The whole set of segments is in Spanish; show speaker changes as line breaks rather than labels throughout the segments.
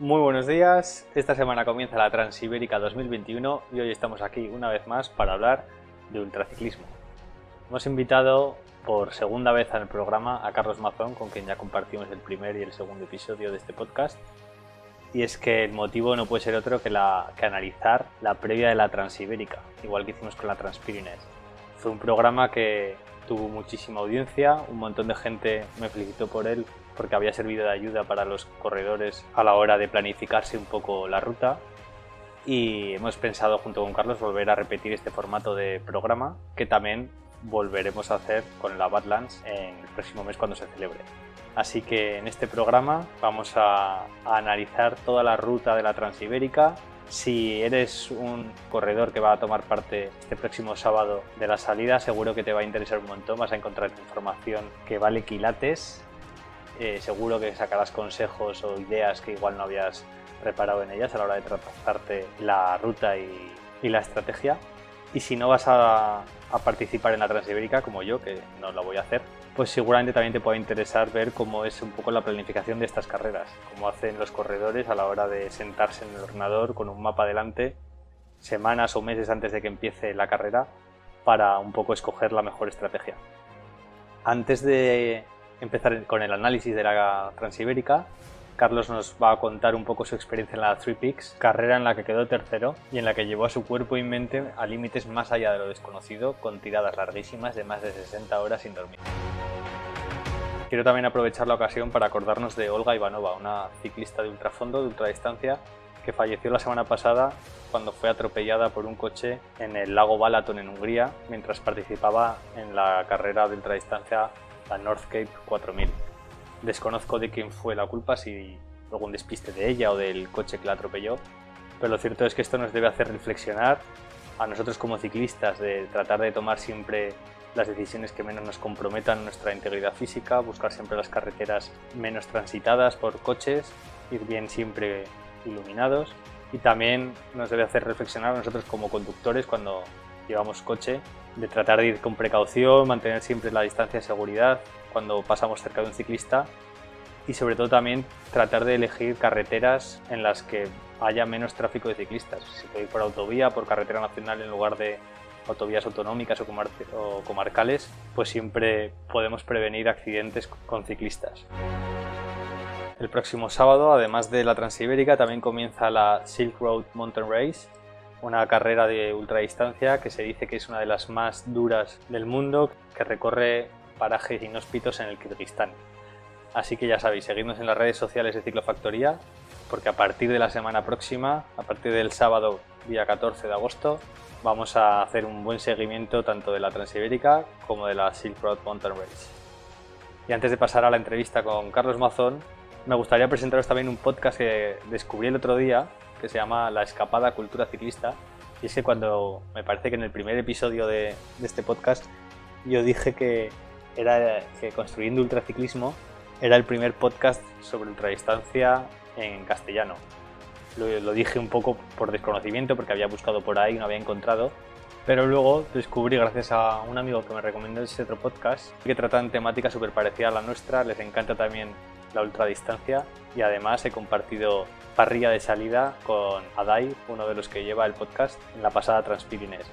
Muy buenos días, esta semana comienza la Transibérica 2021 y hoy estamos aquí una vez más para hablar de ultraciclismo. Hemos invitado por segunda vez el programa a Carlos Mazón, con quien ya compartimos el primer y el segundo episodio de este podcast. Y es que el motivo no puede ser otro que, la, que analizar la previa de la Transibérica, igual que hicimos con la Transpirines. Fue un programa que tuvo muchísima audiencia, un montón de gente me felicitó por él porque había servido de ayuda para los corredores a la hora de planificarse un poco la ruta. Y hemos pensado junto con Carlos volver a repetir este formato de programa que también volveremos a hacer con la Badlands en el próximo mes cuando se celebre. Así que en este programa vamos a, a analizar toda la ruta de la Transibérica, si eres un corredor que va a tomar parte este próximo sábado de la salida, seguro que te va a interesar un montón, vas a encontrar información que vale quilates, eh, seguro que sacarás consejos o ideas que igual no habías reparado en ellas a la hora de trazarte la ruta y, la estrategia. Y si no vas a, a participar en la Transibérica, como yo, que no lo voy a hacer, pues seguramente también te puede interesar ver cómo es un poco la planificación de estas carreras, cómo hacen los corredores a la hora de sentarse en el ordenador con un mapa delante semanas o meses antes de que empiece la carrera para un poco escoger la mejor estrategia. Antes de empezar con el análisis de la Transibérica, Carlos nos va a contar un poco su experiencia en la Three Peaks, carrera en la que quedó tercero y en la que llevó a su cuerpo y mente a límites más allá de lo desconocido, con tiradas larguísimas de más de 60 horas sin dormir. Quiero también aprovechar la ocasión para acordarnos de Olga Ivanova, una ciclista de ultrafondo, de ultradistancia, que falleció la semana pasada cuando fue atropellada por un coche en el lago Balaton en Hungría mientras participaba en la carrera de ultradistancia la North Cape 4000. Desconozco de quién fue la culpa, si algún despiste de ella o del coche que la atropelló, pero lo cierto es que esto nos debe hacer reflexionar a nosotros como ciclistas de tratar de tomar siempre las decisiones que menos nos comprometan nuestra integridad física, buscar siempre las carreteras menos transitadas por coches, ir bien siempre iluminados y también nos debe hacer reflexionar a nosotros como conductores cuando llevamos coche de tratar de ir con precaución, mantener siempre la distancia de seguridad cuando pasamos cerca de un ciclista y sobre todo también tratar de elegir carreteras en las que haya menos tráfico de ciclistas. Si puede ir por autovía, por carretera nacional en lugar de autovías autonómicas o, o comarcales, pues siempre podemos prevenir accidentes con ciclistas. El próximo sábado, además de la Transibérica, también comienza la Silk Road Mountain Race, una carrera de ultradistancia que se dice que es una de las más duras del mundo, que recorre parajes inhóspitos en el Kirguistán. Así que ya sabéis, seguidnos en las redes sociales de Ciclofactoría, porque a partir de la semana próxima, a partir del sábado día 14 de agosto, vamos a hacer un buen seguimiento tanto de la Transibérica como de la Silk Road Mountain Race. Y antes de pasar a la entrevista con Carlos Mazón, me gustaría presentaros también un podcast que descubrí el otro día que se llama La Escapada Cultura Ciclista. Y es que cuando me parece que en el primer episodio de, este podcast yo dije que era que Construyendo Ultraciclismo era el primer podcast sobre ultradistancia en castellano. Lo, lo, dije un poco por desconocimiento porque había buscado por ahí y no había encontrado. Pero luego descubrí, gracias a un amigo que me recomendó ese otro podcast, que tratan temática súper parecida a la nuestra. Les encanta también la ultradistancia y además he compartido parrilla de salida con Adai, uno de los que lleva el podcast en la pasada Transpirines.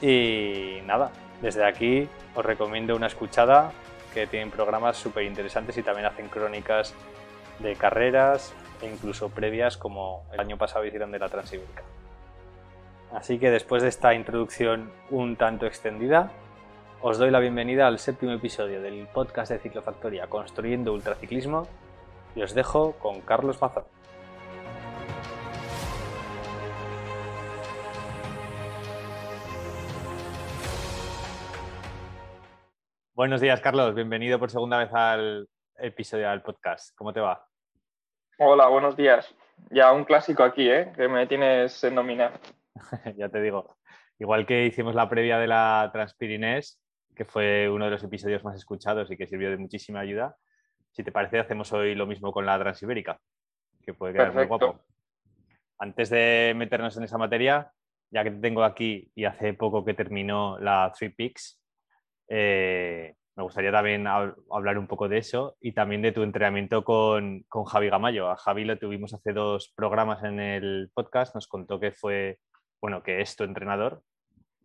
Y nada, desde aquí os recomiendo una escuchada que tienen programas súper interesantes y también hacen crónicas de carreras e incluso previas como el año pasado hicieron de la Transibérica. Así que después de esta introducción un tanto extendida, os doy la bienvenida al séptimo episodio del podcast de Ciclofactoría Construyendo Ultraciclismo y os dejo con Carlos Mazón. Buenos días, Carlos. Bienvenido por segunda vez al episodio del podcast. ¿Cómo te va?
Hola, buenos días. Ya un clásico aquí, ¿eh? Que me tienes en nominar.
ya te digo. Igual que hicimos la previa de la Transpirinés, que fue uno de los episodios más escuchados y que sirvió de muchísima ayuda. Si te parece, hacemos hoy lo mismo con la Transibérica, que puede quedar muy guapo. Antes de meternos en esa materia, ya que te tengo aquí y hace poco que terminó la Three Peaks, eh, me gustaría también hablar un poco de eso y también de tu entrenamiento con, con, Javi Gamayo. A Javi lo tuvimos hace dos programas en el podcast, nos contó que fue, bueno, que es tu entrenador.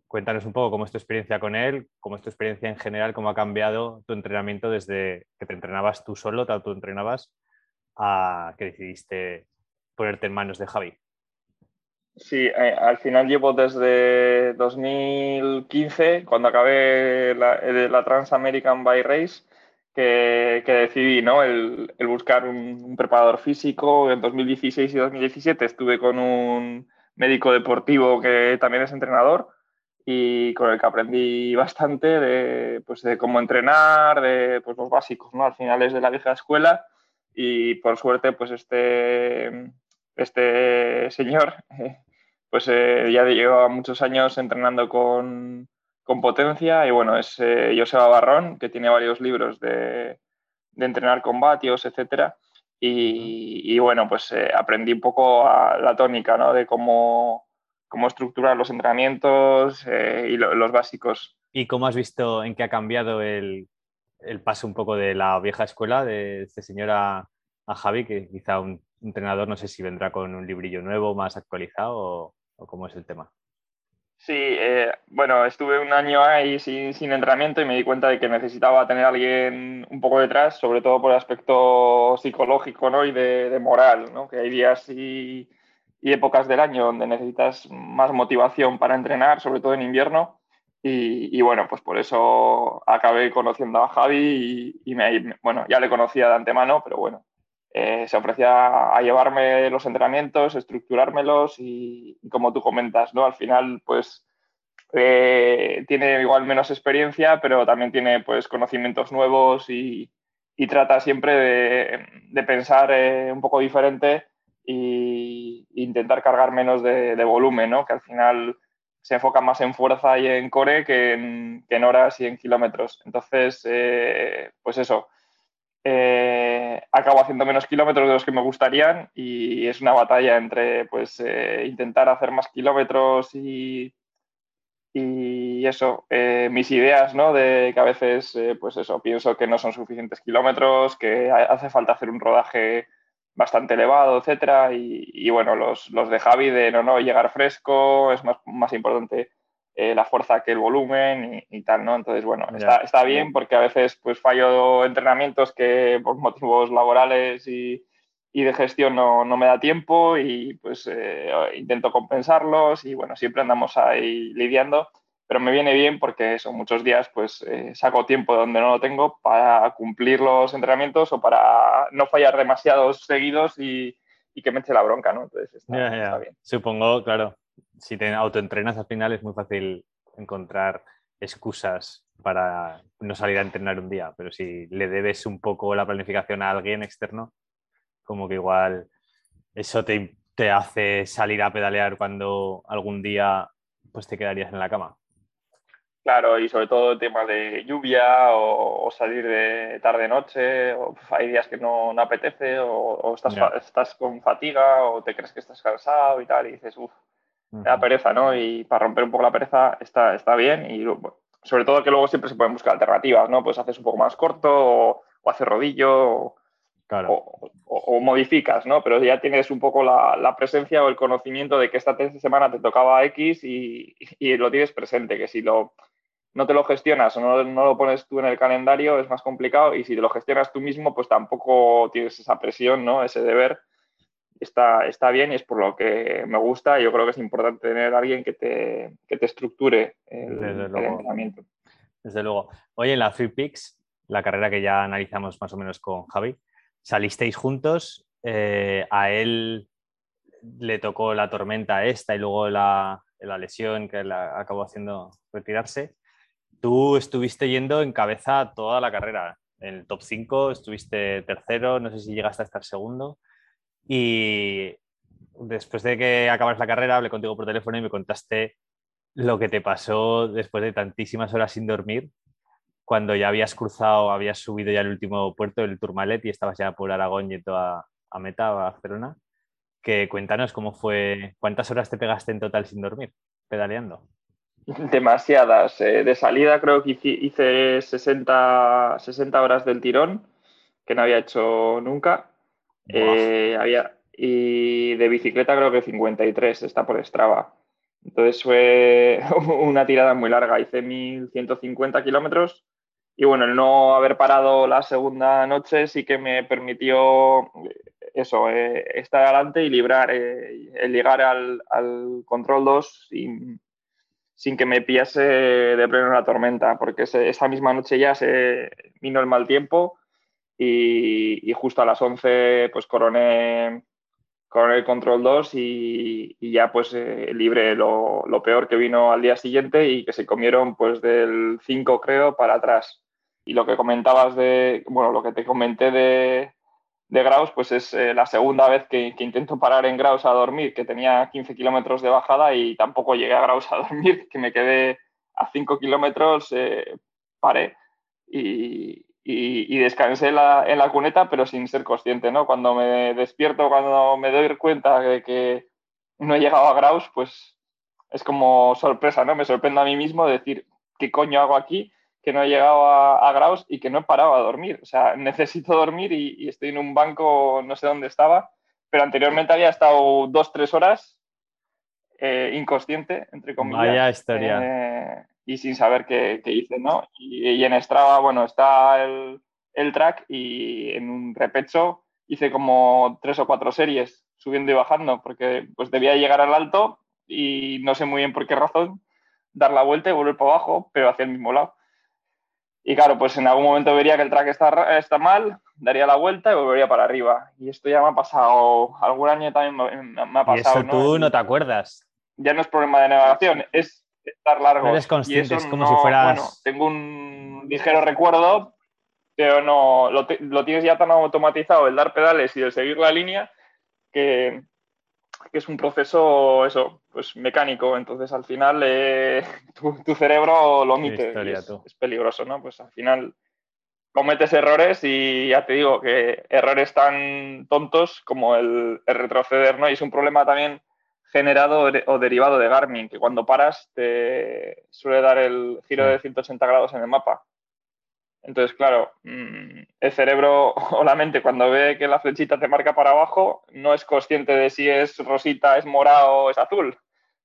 Cuéntanos un poco cómo es tu experiencia con él, cómo es tu experiencia en general, cómo ha cambiado tu entrenamiento desde que te entrenabas tú solo, te entrenabas a que decidiste ponerte en manos de Javi.
Sí, eh, al final llevo desde 2015, cuando acabé la, eh, la Trans American Bike Race, que, decidí ¿no? el, buscar un, preparador físico. En 2016 y 2017 estuve con un médico deportivo que también es entrenador y con el que aprendí bastante de, pues, de cómo entrenar, de pues, los básicos, ¿no? Al final es de la vieja escuela y por suerte pues este, este señor pues eh, ya lleva muchos años entrenando con, potencia y bueno, es eh, Joseba Barrón, que tiene varios libros de, entrenar con vatios, etcétera. Y, bueno, pues eh, aprendí un poco la tónica, ¿no? De cómo, cómo estructurar los entrenamientos y los básicos.
¿Y cómo has visto en qué ha cambiado el, el paso un poco de la vieja escuela, de este señor a, Javi, que quizá un entrenador no sé si vendrá con un librillo nuevo, más actualizado o, cómo es el tema.
Sí, eh, bueno, estuve un año ahí sin, sin, entrenamiento y me di cuenta de que necesitaba tener a alguien un poco detrás, sobre todo por el aspecto psicológico ¿no? y de, moral, ¿no? que hay días y, y, épocas del año donde necesitas más motivación para entrenar, sobre todo en invierno, y, bueno, pues por eso acabé conociendo a Javi y, me, bueno, ya le conocía de antemano, pero bueno, eh, se ofrecía a llevarme los entrenamientos, estructurármelos y, como tú comentas, ¿no? Al final, pues eh, tiene igual menos experiencia, pero también tiene pues conocimientos nuevos y, trata siempre de, pensar eh, un poco diferente e intentar cargar menos de, volumen, ¿no? Que al final se enfoca más en fuerza y en core que en, horas y en kilómetros. Entonces, pues eso, eh, acabo haciendo menos kilómetros de los que me gustarían y es una batalla entre pues eh, intentar hacer más kilómetros y, y eso, mis ideas, ¿no? De que a veces, pues eso, pienso que no son suficientes kilómetros, que hace falta hacer un rodaje bastante elevado, etcétera. Y, bueno, los, los, de Javi de no, no, llegar fresco, es más, más importante eh, la fuerza que el volumen y, tal, ¿no? Entonces, bueno, está, está, bien porque a veces pues fallo entrenamientos que por motivos laborales y, y de gestión no, no, me da tiempo y pues eh, intento compensarlos y bueno, siempre andamos ahí lidiando pero me viene bien porque son muchos días pues eh, saco tiempo donde no lo tengo para cumplir los entrenamientos o para no fallar demasiados seguidos y, que me eche la bronca, ¿no? Entonces está, bien.
Supongo, claro, si te autoentrenas al final es muy fácil encontrar excusas para no salir a entrenar un día, pero si le debes un poco la planificación a alguien externo, como que igual eso te, te hace salir a pedalear cuando algún día pues te quedarías en la cama.
Claro, y sobre todo el tema de lluvia o, salir de tarde-noche, o hay días que no, apetece, o, estás, estás, con fatiga, o te crees que estás cansado y tal, y dices, uff, me da pereza, ¿no? Y para romper un poco la pereza está, está bien, y sobre todo que luego siempre se pueden buscar alternativas, ¿no? Pues haces un poco más corto, o, haces rodillo, o, modificas, ¿no? Pero ya tienes un poco la, presencia o el conocimiento de que esta semana te tocaba X y, y, lo tienes presente, que si lo no te lo gestionas o no, lo pones tú en el calendario, es más complicado. Y si te lo gestionas tú mismo, pues tampoco tienes esa presión, ¿no? Ese deber. Está, está bien y es por lo que me gusta. Yo creo que es importante tener a alguien que te, te estructure el, entrenamiento.
Desde luego. Oye, en la Free Picks, la carrera que ya analizamos más o menos con Javi, salisteis juntos. Eh, a él le tocó la tormenta esta y luego la, la lesión que la acabó haciendo retirarse. Tú estuviste yendo en cabeza toda la carrera. En el top 5 estuviste tercero, no sé si llegaste a estar segundo. Y después de que acabas la carrera, hablé contigo por teléfono y me contaste lo que te pasó después de tantísimas horas sin dormir, cuando ya habías cruzado, habías subido ya el último puerto del Tourmalet y estabas ya por Aragón yendo a, a Meta, a Barcelona. Que cuéntanos cómo fue, cuántas horas te pegaste en total sin dormir, pedaleando.
Demasiadas. Eh, de salida creo que hice 60, 60 horas del tirón, que no había hecho nunca. Eh, había, y de bicicleta creo que 53, está por Strava. Entonces fue una tirada muy larga. Hice 1150 kilómetros y bueno, el no haber parado la segunda noche sí que me permitió eso, eh, estar adelante y librar, el llegar al, control 2 sin, sin que me pillase de pleno la tormenta, porque esa misma noche ya se vino el mal tiempo y, justo a las 11 pues coroné, coroné el control 2 y, ya pues eh, libre lo, peor que vino al día siguiente y que se comieron pues del 5 creo para atrás. Y lo que comentabas de, bueno, lo que te comenté de, de Graus, pues es eh, la segunda vez que, intento parar en Graus a dormir, que tenía 15 kilómetros de bajada y tampoco llegué a Graus a dormir, que me quedé a 5 kilómetros, eh, paré y, descansé en la, cuneta, pero sin ser consciente, ¿no? Cuando me despierto, cuando me doy cuenta de que no he llegado a Graus, pues es como sorpresa, ¿no? Me sorprendo a mí mismo decir, ¿qué coño hago aquí? que no he llegado a, Graus y que no he parado a dormir. O sea, necesito dormir y, estoy en un banco, no sé dónde estaba, pero anteriormente había estado dos, tres horas eh, inconsciente, entre comillas.
Vaya historia.
Eh, y sin saber qué, hice, ¿no? Y, en Strava, bueno, está el, el, track y en un repecho hice como tres o cuatro series subiendo y bajando, porque pues debía llegar al alto y no sé muy bien por qué razón, dar la vuelta y volver para abajo, pero hacia el mismo lado. Y claro, pues en algún momento vería que el track está, está mal, daría la vuelta y volvería para arriba. Y esto ya me ha pasado, algún año también me, ha pasado.
Y eso tú no te acuerdas.
Ya no es problema de navegación, es estar largo.
eres consciente, es como si fueras. Bueno,
tengo un ligero recuerdo, pero no lo, lo, tienes ya tan automatizado el dar pedales y el seguir la línea que, que es un proceso, eso, pues mecánico. Entonces, al final, eh, tu, cerebro lo omite. Es, peligroso, ¿no? Pues al final cometes errores y ya te digo que errores tan tontos como el, retroceder, ¿no? Y es un problema también generado o derivado de Garmin, que cuando paras te suele dar el giro de 180 grados en el mapa. Entonces, claro, mm, el cerebro o la mente cuando ve que la flechita te marca para abajo, no es consciente de si es rosita, es morado o es azul.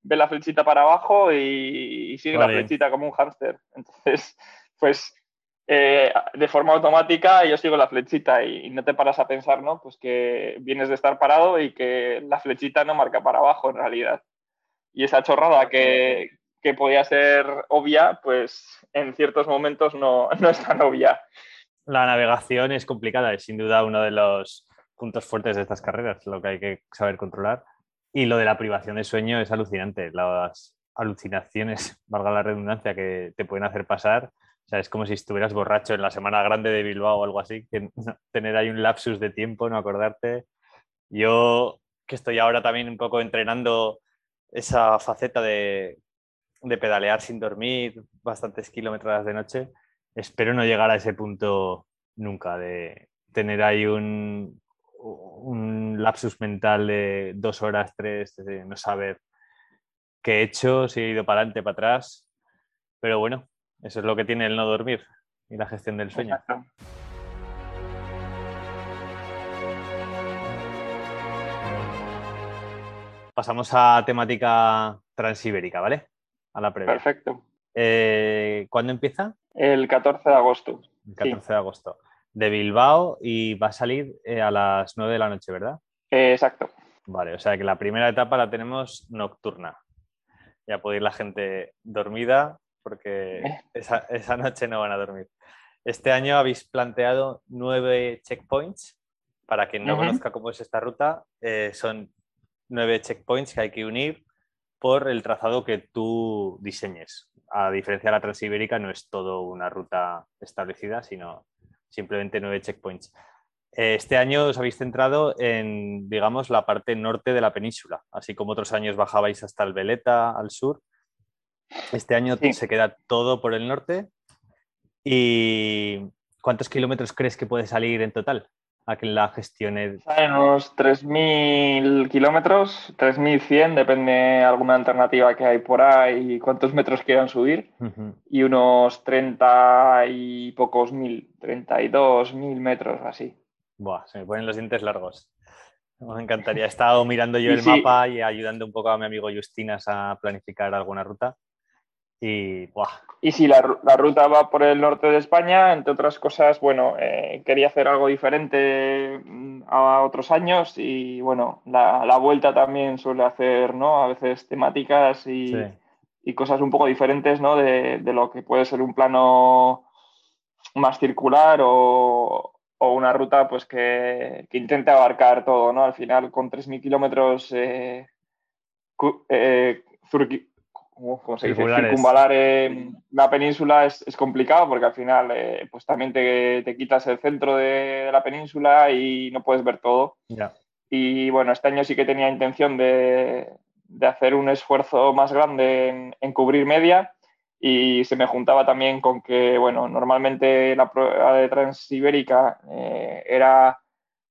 Ve la flechita para abajo y, sigue la flechita como un hámster. Entonces, pues eh, de forma automática yo sigo la flechita y, no te paras a pensar, ¿no? Pues que vienes de estar parado y que la flechita no marca para abajo en realidad. Y esa chorrada que, que podía ser obvia, pues en ciertos momentos no, no es tan obvia.
La navegación es complicada, es sin duda uno de los puntos fuertes de estas carreras, lo que hay que saber controlar. Y lo de la privación de sueño es alucinante. Las alucinaciones, valga la redundancia, que te pueden hacer pasar. O sea, es como si estuvieras borracho en la semana grande de Bilbao o algo así, que tener ahí un lapsus de tiempo, no acordarte. Yo, que estoy ahora también un poco entrenando esa faceta de de pedalear sin dormir bastantes kilómetros de noche, espero no llegar a ese punto nunca, de tener ahí un, un lapsus mental de dos horas, tres, no saber qué he hecho, si he ido para adelante, para atrás. Pero bueno, eso es lo que tiene el no dormir y la gestión del sueño. Pasamos a temática transibérica, ¿vale? a la previa.
Perfecto.
Eh, ¿Cuándo empieza?
El 14 de agosto.
El 14 de agosto. De Bilbao y va a salir eh, a las 9 de la noche, ¿verdad?
Eh, exacto.
Vale, o sea que la primera etapa la tenemos nocturna. Ya puede ir la gente dormida porque esa, esa noche no van a dormir. Este año habéis planteado nueve checkpoints. Para quien no conozca cómo es esta ruta, son nueve checkpoints que hay que unir por el trazado que tú diseñes. A diferencia de la Transibérica, no es todo una ruta establecida, sino simplemente nueve checkpoints. Eh, este año os habéis centrado en, digamos, la parte norte de la península, así como otros años bajabais hasta el Veleta, al sur. Este año se queda todo por el norte. ¿Y cuántos kilómetros crees que puede salir en total a que la gestione?
En unos 3.000 kilómetros, 3.100, depende alguna alternativa que hay por ahí, cuántos metros quieran subir, y unos 30 y pocos mil, 32 mil metros así.
Buah, se me ponen los dientes largos. Me encantaría. He estado mirando yo el mapa y ayudando un poco a mi amigo Justinas a planificar alguna ruta. Y,
y si la, ruta va por el norte de España, entre otras cosas, bueno, eh, quería hacer algo diferente mm, a otros años y bueno, la, vuelta también suele hacer, ¿no? A veces temáticas y, cosas un poco diferentes, ¿no? De, lo que puede ser un plano más circular o, una ruta pues que, intente abarcar todo, ¿no? Al final, con 3.000 kilómetros eh, eh se dice, circunvalar la península es, complicado porque al final eh, pues también te, quitas el centro de, la península y no puedes ver todo. Y bueno, este año sí que tenía intención de, hacer un esfuerzo más grande en, cubrir media y se me juntaba también con que, bueno, normalmente la prueba de Transibérica eh, era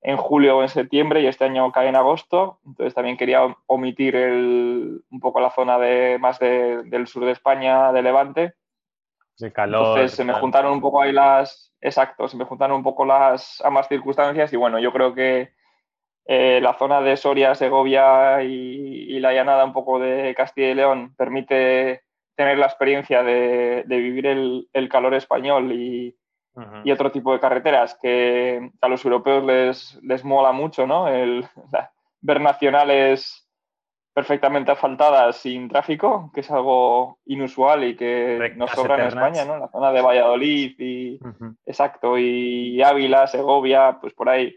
en julio o en septiembre y este año cae en agosto. Entonces también quería omitir un poco la zona de, más del sur de España, de Levante.
De calor.
Entonces se me juntaron un poco ahí las. Exacto, se me juntaron un poco las ambas circunstancias y bueno, yo creo que eh, la zona de Soria, Segovia y, la llanada un poco de Castilla y León permite tener la experiencia de, vivir el, el calor español y, y otro tipo de carreteras que a los europeos les, les mola mucho, ¿no? El, ver nacionales perfectamente asfaltadas sin tráfico, que es algo inusual y que nos sobra en España, ¿no? La zona de Valladolid y exacto, y Ávila, Segovia, pues por ahí.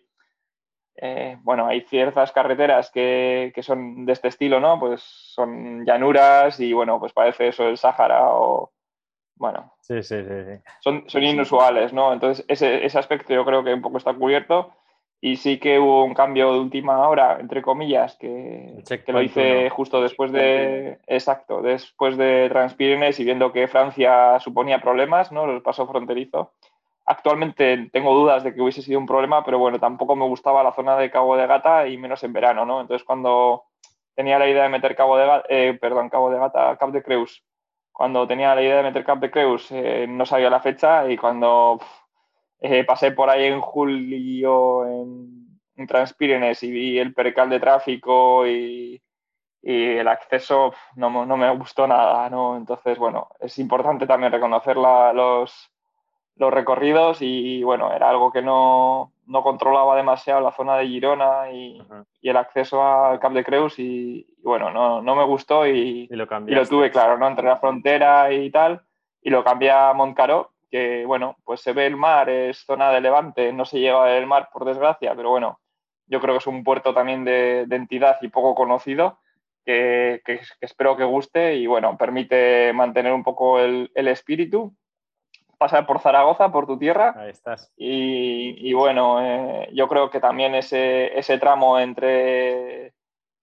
Eh, bueno, hay ciertas carreteras que, que, son de este estilo, ¿no? Pues son llanuras y bueno, pues parece eso el Sáhara o, bueno,
sí, sí, sí,
Son, son inusuales, ¿no? Entonces, ese, ese aspecto yo creo que un poco está cubierto. Y sí que hubo un cambio de última hora, entre comillas, que, que lo hice justo después de, exacto, después de Transpirenes y viendo que Francia suponía problemas, ¿no? El paso fronterizo. Actualmente tengo dudas de que hubiese sido un problema, pero bueno, tampoco me gustaba la zona de Cabo de Gata y menos en verano, ¿no? Entonces cuando tenía la idea de meter Cabo de Gata, eh, perdón, Cabo de Gata, Cap de Creus cuando tenía la idea de meter Cap de Creus eh, no sabía la fecha y cuando eh, pasé por ahí en julio en, en y vi el percal de tráfico y, el acceso no, me gustó nada, ¿no? Entonces, bueno, es importante también reconocer los, los recorridos y, bueno, era algo que no, no controlaba demasiado la zona de Girona y, el acceso al Cap de Creus y, bueno, no, no, me gustó y,
lo,
y lo, tuve claro, ¿no? Entre la frontera y tal y lo cambié a Montcaró, que bueno, pues se ve el mar, es zona de levante, no se llega el mar por desgracia, pero bueno, yo creo que es un puerto también de, entidad y poco conocido. Que, que, espero que guste y bueno, permite mantener un poco el, el espíritu pasar por Zaragoza, por tu tierra.
Ahí estás.
Y, bueno, eh, yo creo que también ese, ese tramo entre,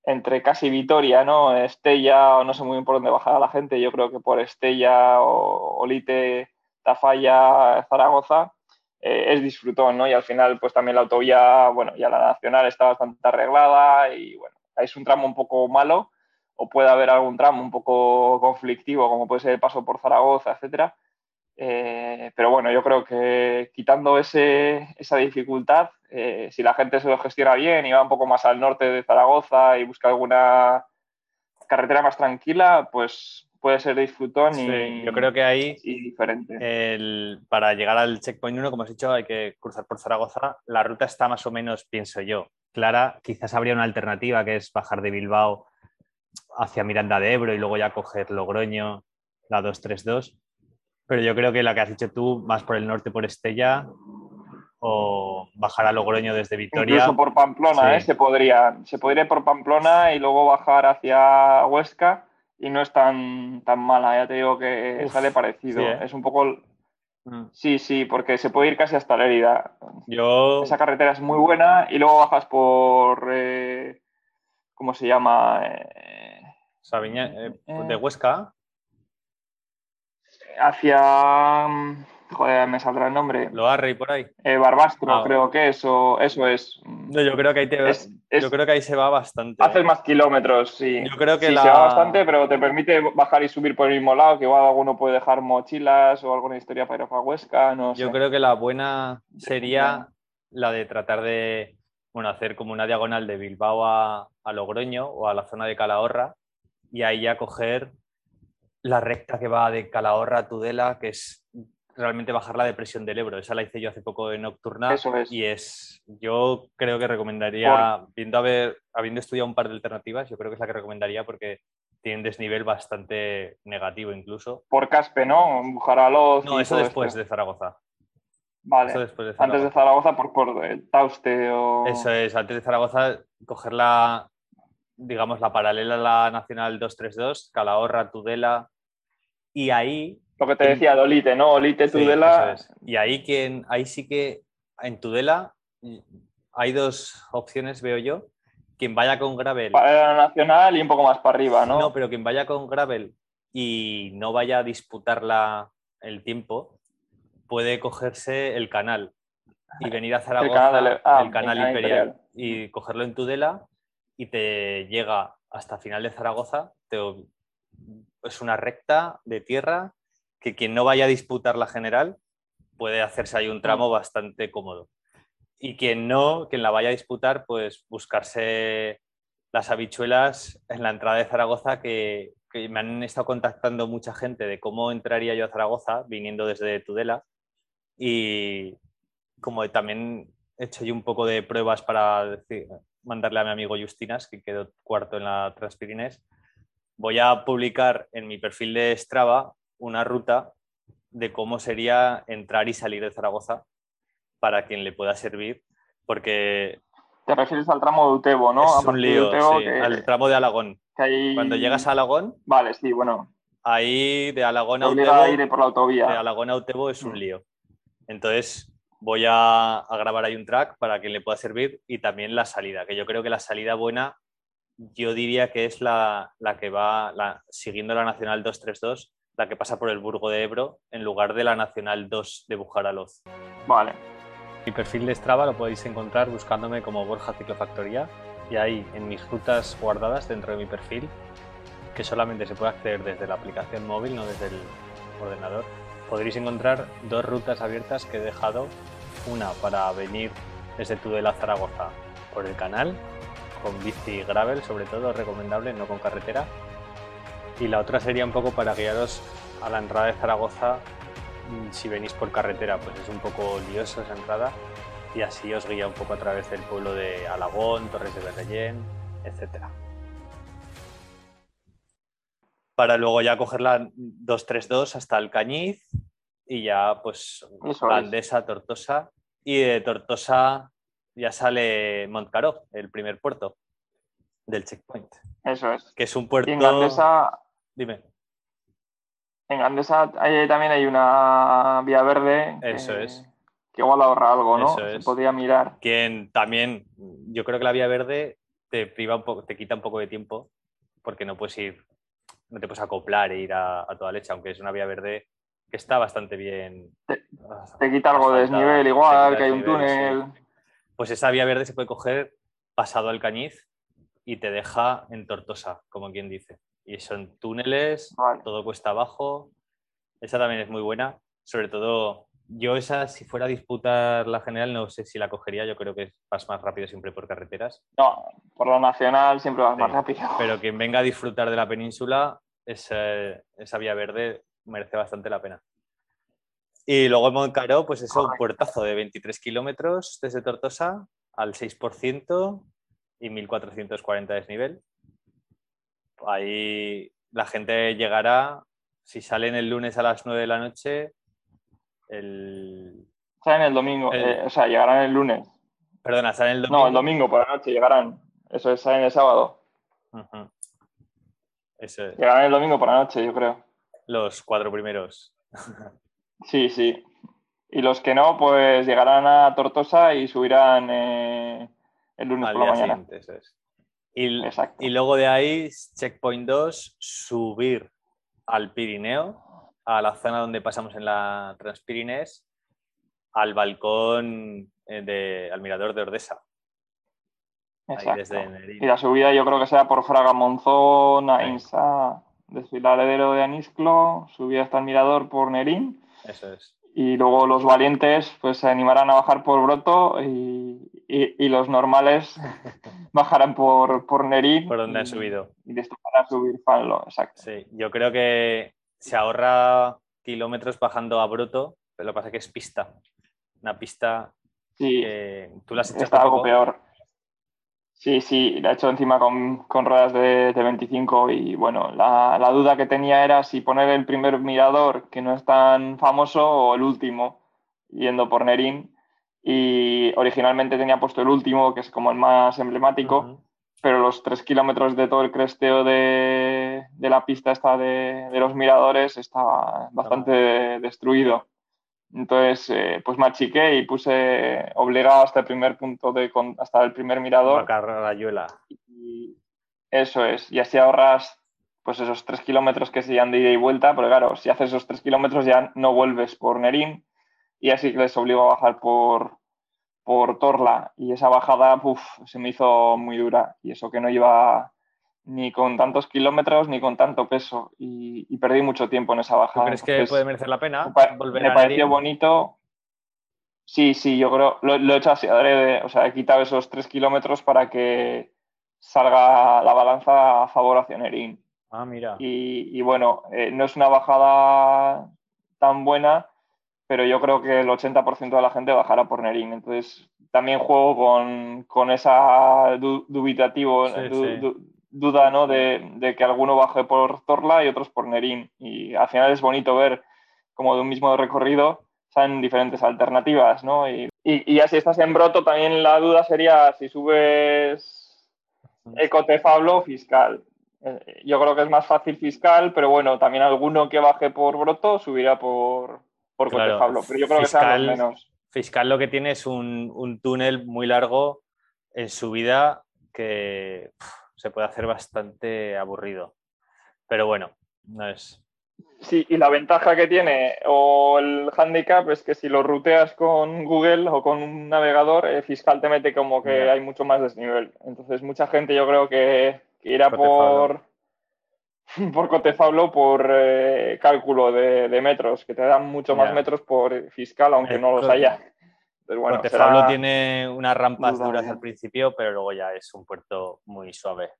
entre casi Vitoria, ¿no? Estella, o no sé muy bien por dónde bajar a la gente, yo creo que por Estella o Olite, Tafalla, Zaragoza, eh, es disfrutón, ¿no? Y al final, pues también la autovía, bueno, ya la nacional está bastante arreglada y bueno, es un tramo un poco malo o puede haber algún tramo un poco conflictivo, como puede ser el paso por Zaragoza, etcétera eh, pero bueno, yo creo que quitando ese, esa dificultad, eh, si la gente se lo gestiona bien y va un poco más al norte de Zaragoza y busca alguna carretera más tranquila, pues puede ser disfrutón y,
yo creo que ahí
diferente.
para llegar al checkpoint 1, como has dicho, hay que cruzar por Zaragoza. La ruta está más o menos, pienso yo, clara. Quizás habría una alternativa que es bajar de Bilbao hacia Miranda de Ebro y luego ya coger Logroño, la 232 pero yo creo que la que has dicho tú, más por el norte por Estella o bajar a Logroño desde Vitoria.
Incluso por Pamplona, ¿eh? se podría. Se podría ir por Pamplona y luego bajar hacia Huesca y no es tan, tan mala, ya te digo que sale parecido. ¿eh? Es un poco... Mm. Sí, sí, porque se puede ir casi hasta la herida.
Yo...
Esa carretera es muy buena y luego bajas por... Eh, ¿Cómo se llama?
Sabiña, de Huesca
hacia. joder, me saldrá el nombre.
Lo Arrey por ahí.
Eh, Barbastro,
Ah.
creo que eso, eso es.
No, yo creo que ahí te
Es- es-
yo creo que ahí se va bastante.
Haces más kilómetros, sí.
Yo creo que
Sí,
la-
se va bastante, pero te permite bajar y subir por el mismo lado, que igual alguno puede dejar mochilas o alguna historia para ir a Huesca, no sé.
Yo creo que la buena sería la de tratar de bueno, hacer como una diagonal de Bilbao a, a Logroño o a la zona de Calahorra y ahí ya coger la recta que va de Calahorra a Tudela, que es realmente bajar la depresión del Ebro. Esa la hice yo hace poco en Nocturna
Eso es.
y es, yo creo que recomendaría, viendo haber, habiendo estudiado un par de alternativas, yo creo que es la que recomendaría porque tiene un desnivel bastante negativo incluso.
Por Caspe, ¿no? Bujaraloz.
No, eso después de Zaragoza.
Vale.
Eso después de
Antes de Zaragoza, por, por el Tauste o.
Eso es, antes de Zaragoza, coger la, digamos, la paralela a la Nacional 232, Calahorra, Tudela, y ahí...
Lo que te decía de Olite, ¿no? Olite, Tudela.
es. Y ahí, quien, ahí sí que, en Tudela, hay dos opciones, veo yo. Quien vaya con gravel...
Para la nacional y un poco más para arriba, ¿no?
No, pero quien vaya con gravel y no vaya a disputar la- el tiempo, puede cogerse el canal y venir a Zaragoza, el
canal
canal,
de- ah, el canal
imperial,
imperial.
y cogerlo en Tudela y te llega hasta final de Zaragoza. te- es una recta de tierra que quien no vaya a disputar la general puede hacerse ahí un tramo bastante cómodo. Y quien no, quien la vaya a disputar, pues buscarse las habichuelas en la entrada de Zaragoza que, que me han estado contactando mucha gente de cómo entraría yo a Zaragoza viniendo desde Tudela y como también he hecho yo un poco de pruebas para decir- mandarle a mi amigo Justinas que quedó cuarto en la Transpirines voy a publicar en mi perfil de Strava una ruta de cómo sería entrar y salir de Zaragoza para quien le pueda servir porque
Te refieres al tramo de Utebo, ¿no?
Es un
de
lío, sí,
que-
al tramo de Alagón.
que hay-
Cuando llegas a Alagón,
Vale, sí, bueno.
ahí de Alagón a Utebo,
por la
de
autovía.
Alagón a Utebo es un
Mm.
lío. Entonces voy a, a grabar ahí un track para que le pueda servir y también la salida, que yo creo que la salida buena yo diría que es la, la que va la- siguiendo la Nacional 232, la que pasa por el Burgo de Ebro en lugar de la Nacional 2 de Bujaraloz.
Vale.
Mi perfil de Strava lo podéis encontrar buscándome como Borja Ciclofactoría y ahí en mis rutas guardadas dentro de mi perfil, que solamente se puede acceder desde la aplicación móvil, no desde el ordenador, podréis encontrar dos rutas abiertas que he dejado. Una para venir desde Tudela Zaragoza por el canal, con bici gravel sobre todo, recomendable, no con carretera. Y la otra sería un poco para guiaros a la entrada de Zaragoza Mm, si venís por carretera, pues es un poco lioso esa entrada y así os guía un poco a través del pueblo de Alagón, Torres de Berrellén, etc. Para luego ya coger la 232 hasta el Cañiz y ya pues
Eso.
Andesa, Tortosa y de Tortosa ya sale Montcaró, el primer puerto del checkpoint,
Eso es.
que es un
Y
puerto...
en Gandesa,
Dime.
en Gandesa también hay una vía verde. que-
Eso es.
Que igual ahorra algo, ¿no?
Eso
Se
es.
podría mirar.
quien también, yo creo que la vía verde te priva un poco, te quita un poco de tiempo, porque no puedes ir, no te puedes acoplar e ir a, a toda leche, aunque es una vía verde que está bastante bien.
Te quita algo de desnivel, igual, que hay un túnel.
sí. Pues esa vía verde se puede coger pasado al Cañiz y te deja en Tortosa, como quien dice. Y son túneles,
Vale.
todo cuesta abajo. Esa también es muy buena. Sobre todo, yo esa, si fuera a disputar la general, no sé si la cogería. Yo creo que vas más rápido siempre por carreteras.
No, por lo nacional siempre vas
Sí.
más rápido.
Pero quien venga a disfrutar de la península, esa, esa vía verde merece bastante la pena. Y luego Moncaró, pues eso, un puertazo de 23 kilómetros desde Tortosa al 6% y 1440 de desnivel. Ahí la gente llegará, si salen el lunes a las 9 de la noche, el...
Salen el domingo,
El-
eh, o sea, llegarán el lunes.
Perdona, salen el domingo.
No, el domingo por la noche llegarán. Eso es, salen el sábado.
Ujú. Eso es,
Llegarán el domingo por la noche, yo creo.
los cuatro primeros.
Sí, sí. Y los que no, pues llegarán a Tortosa y subirán eh, el lunes
al
por la mañana.
siguiente, eso es. Y,
Exacto.
y luego de ahí, checkpoint 2, subir al Pirineo a la zona donde pasamos en la Transpirines, al balcón eh, de, al mirador de Ordesa.
Exacto. y la subida yo creo que sea por Fraga Monzón, Ainsa, desfiladero de Anisclo, subida hasta el mirador por Nerín.
Eso es.
Y luego los valientes pues se animarán a bajar por Broto y, y, los normales bajarán por, por Nerín.
Por donde han subido.
Y les tocará subir exacto.
Sí, yo creo que se ahorra kilómetros bajando a Broto, pero lo que pasa es que es pista. Una pista
sí,
que tú la has hecho
Está algo peor. Sí, sí, la he hecho encima con, ruedas de, 25 y bueno, la, duda que tenía era si poner el primer mirador, que no es tan famoso, o el último, yendo por Nerín. Y originalmente tenía puesto el último, que es como el más emblemático, pero los tres kilómetros de todo el cresteo de, la pista esta de, de los miradores estaba bastante destruido. Entonces, eh, pues me achiqué y puse obligado hasta el primer punto de hasta el primer mirador.
Rayuela.
Y eso es. Y así ahorras pues esos tres kilómetros que serían de ida y vuelta, pero claro, si haces esos tres kilómetros ya no vuelves por Nerín y así que les obligo a bajar por, por Torla y esa bajada se me hizo muy dura y eso que no iba ni con tantos kilómetros ni con tanto peso y, perdí mucho tiempo en esa bajada.
¿Tú crees que puede merecer la pena
volver me pareció bonito. Sí, sí, yo creo, lo, he hecho así, o sea, he quitado esos tres kilómetros para que salga la balanza a favor hacia Nerín.
Ah, mira.
Y, bueno, eh, no es una bajada tan buena, pero yo creo que el 80% de la gente bajará por Nerín. Entonces, también juego con, con esa dubitativo, duda ¿no? de, que alguno baje por Torla y otros por Nerín. Y al final es bonito ver como de un mismo recorrido salen diferentes alternativas, ¿no? Y, y, ya si estás en Broto, también la duda sería si subes Ecotefablo o fiscal. Eh, yo creo que es más fácil fiscal, pero bueno, también alguno que baje por Broto subirá por, por Cotefablo. Pero yo creo que sean menos.
Fiscal lo que tiene es un, un túnel muy largo en subida que se puede hacer bastante aburrido. Pero bueno, no es.
Sí, y la ventaja que tiene o el handicap es que si lo ruteas con Google o con un navegador, el fiscal te mete como que hay mucho más desnivel. Entonces, mucha gente yo creo que, irá por por Cotefablo por eh, cálculo de, metros, que te dan mucho más metros por fiscal, aunque no los haya.
Bueno, Cotefablo tiene unas rampas duras al principio, pero luego ya es un puerto muy suave.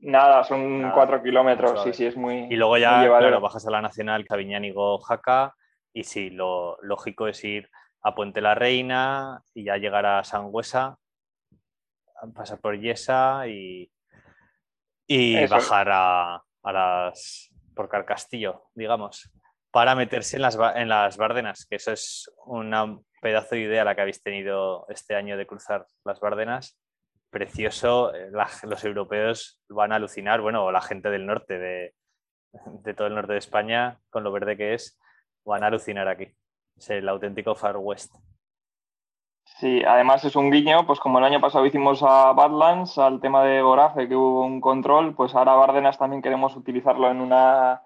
Nada, son cuatro kilómetros, sí, sí, es muy.
Y luego ya, claro, bajas a la Nacional, Caviñánigo, Jaca, y sí, lo lógico es ir a Puente la Reina y ya llegar a Sangüesa, pasar por Yesa y, y bajar a, a, las. por Carcastillo, digamos, para meterse en las, en las Bárdenas, que eso es una pedazo de idea la que habéis tenido este año de cruzar las Bardenas. Precioso, eh, los europeos van a alucinar, bueno, la gente del norte, de, todo el norte de España, con lo verde que es, van a alucinar aquí. Es el auténtico Far West.
Sí, además es un guiño, pues como el año pasado hicimos a Badlands, al tema de Goraje, que hubo un control, pues ahora Bardenas también queremos utilizarlo en una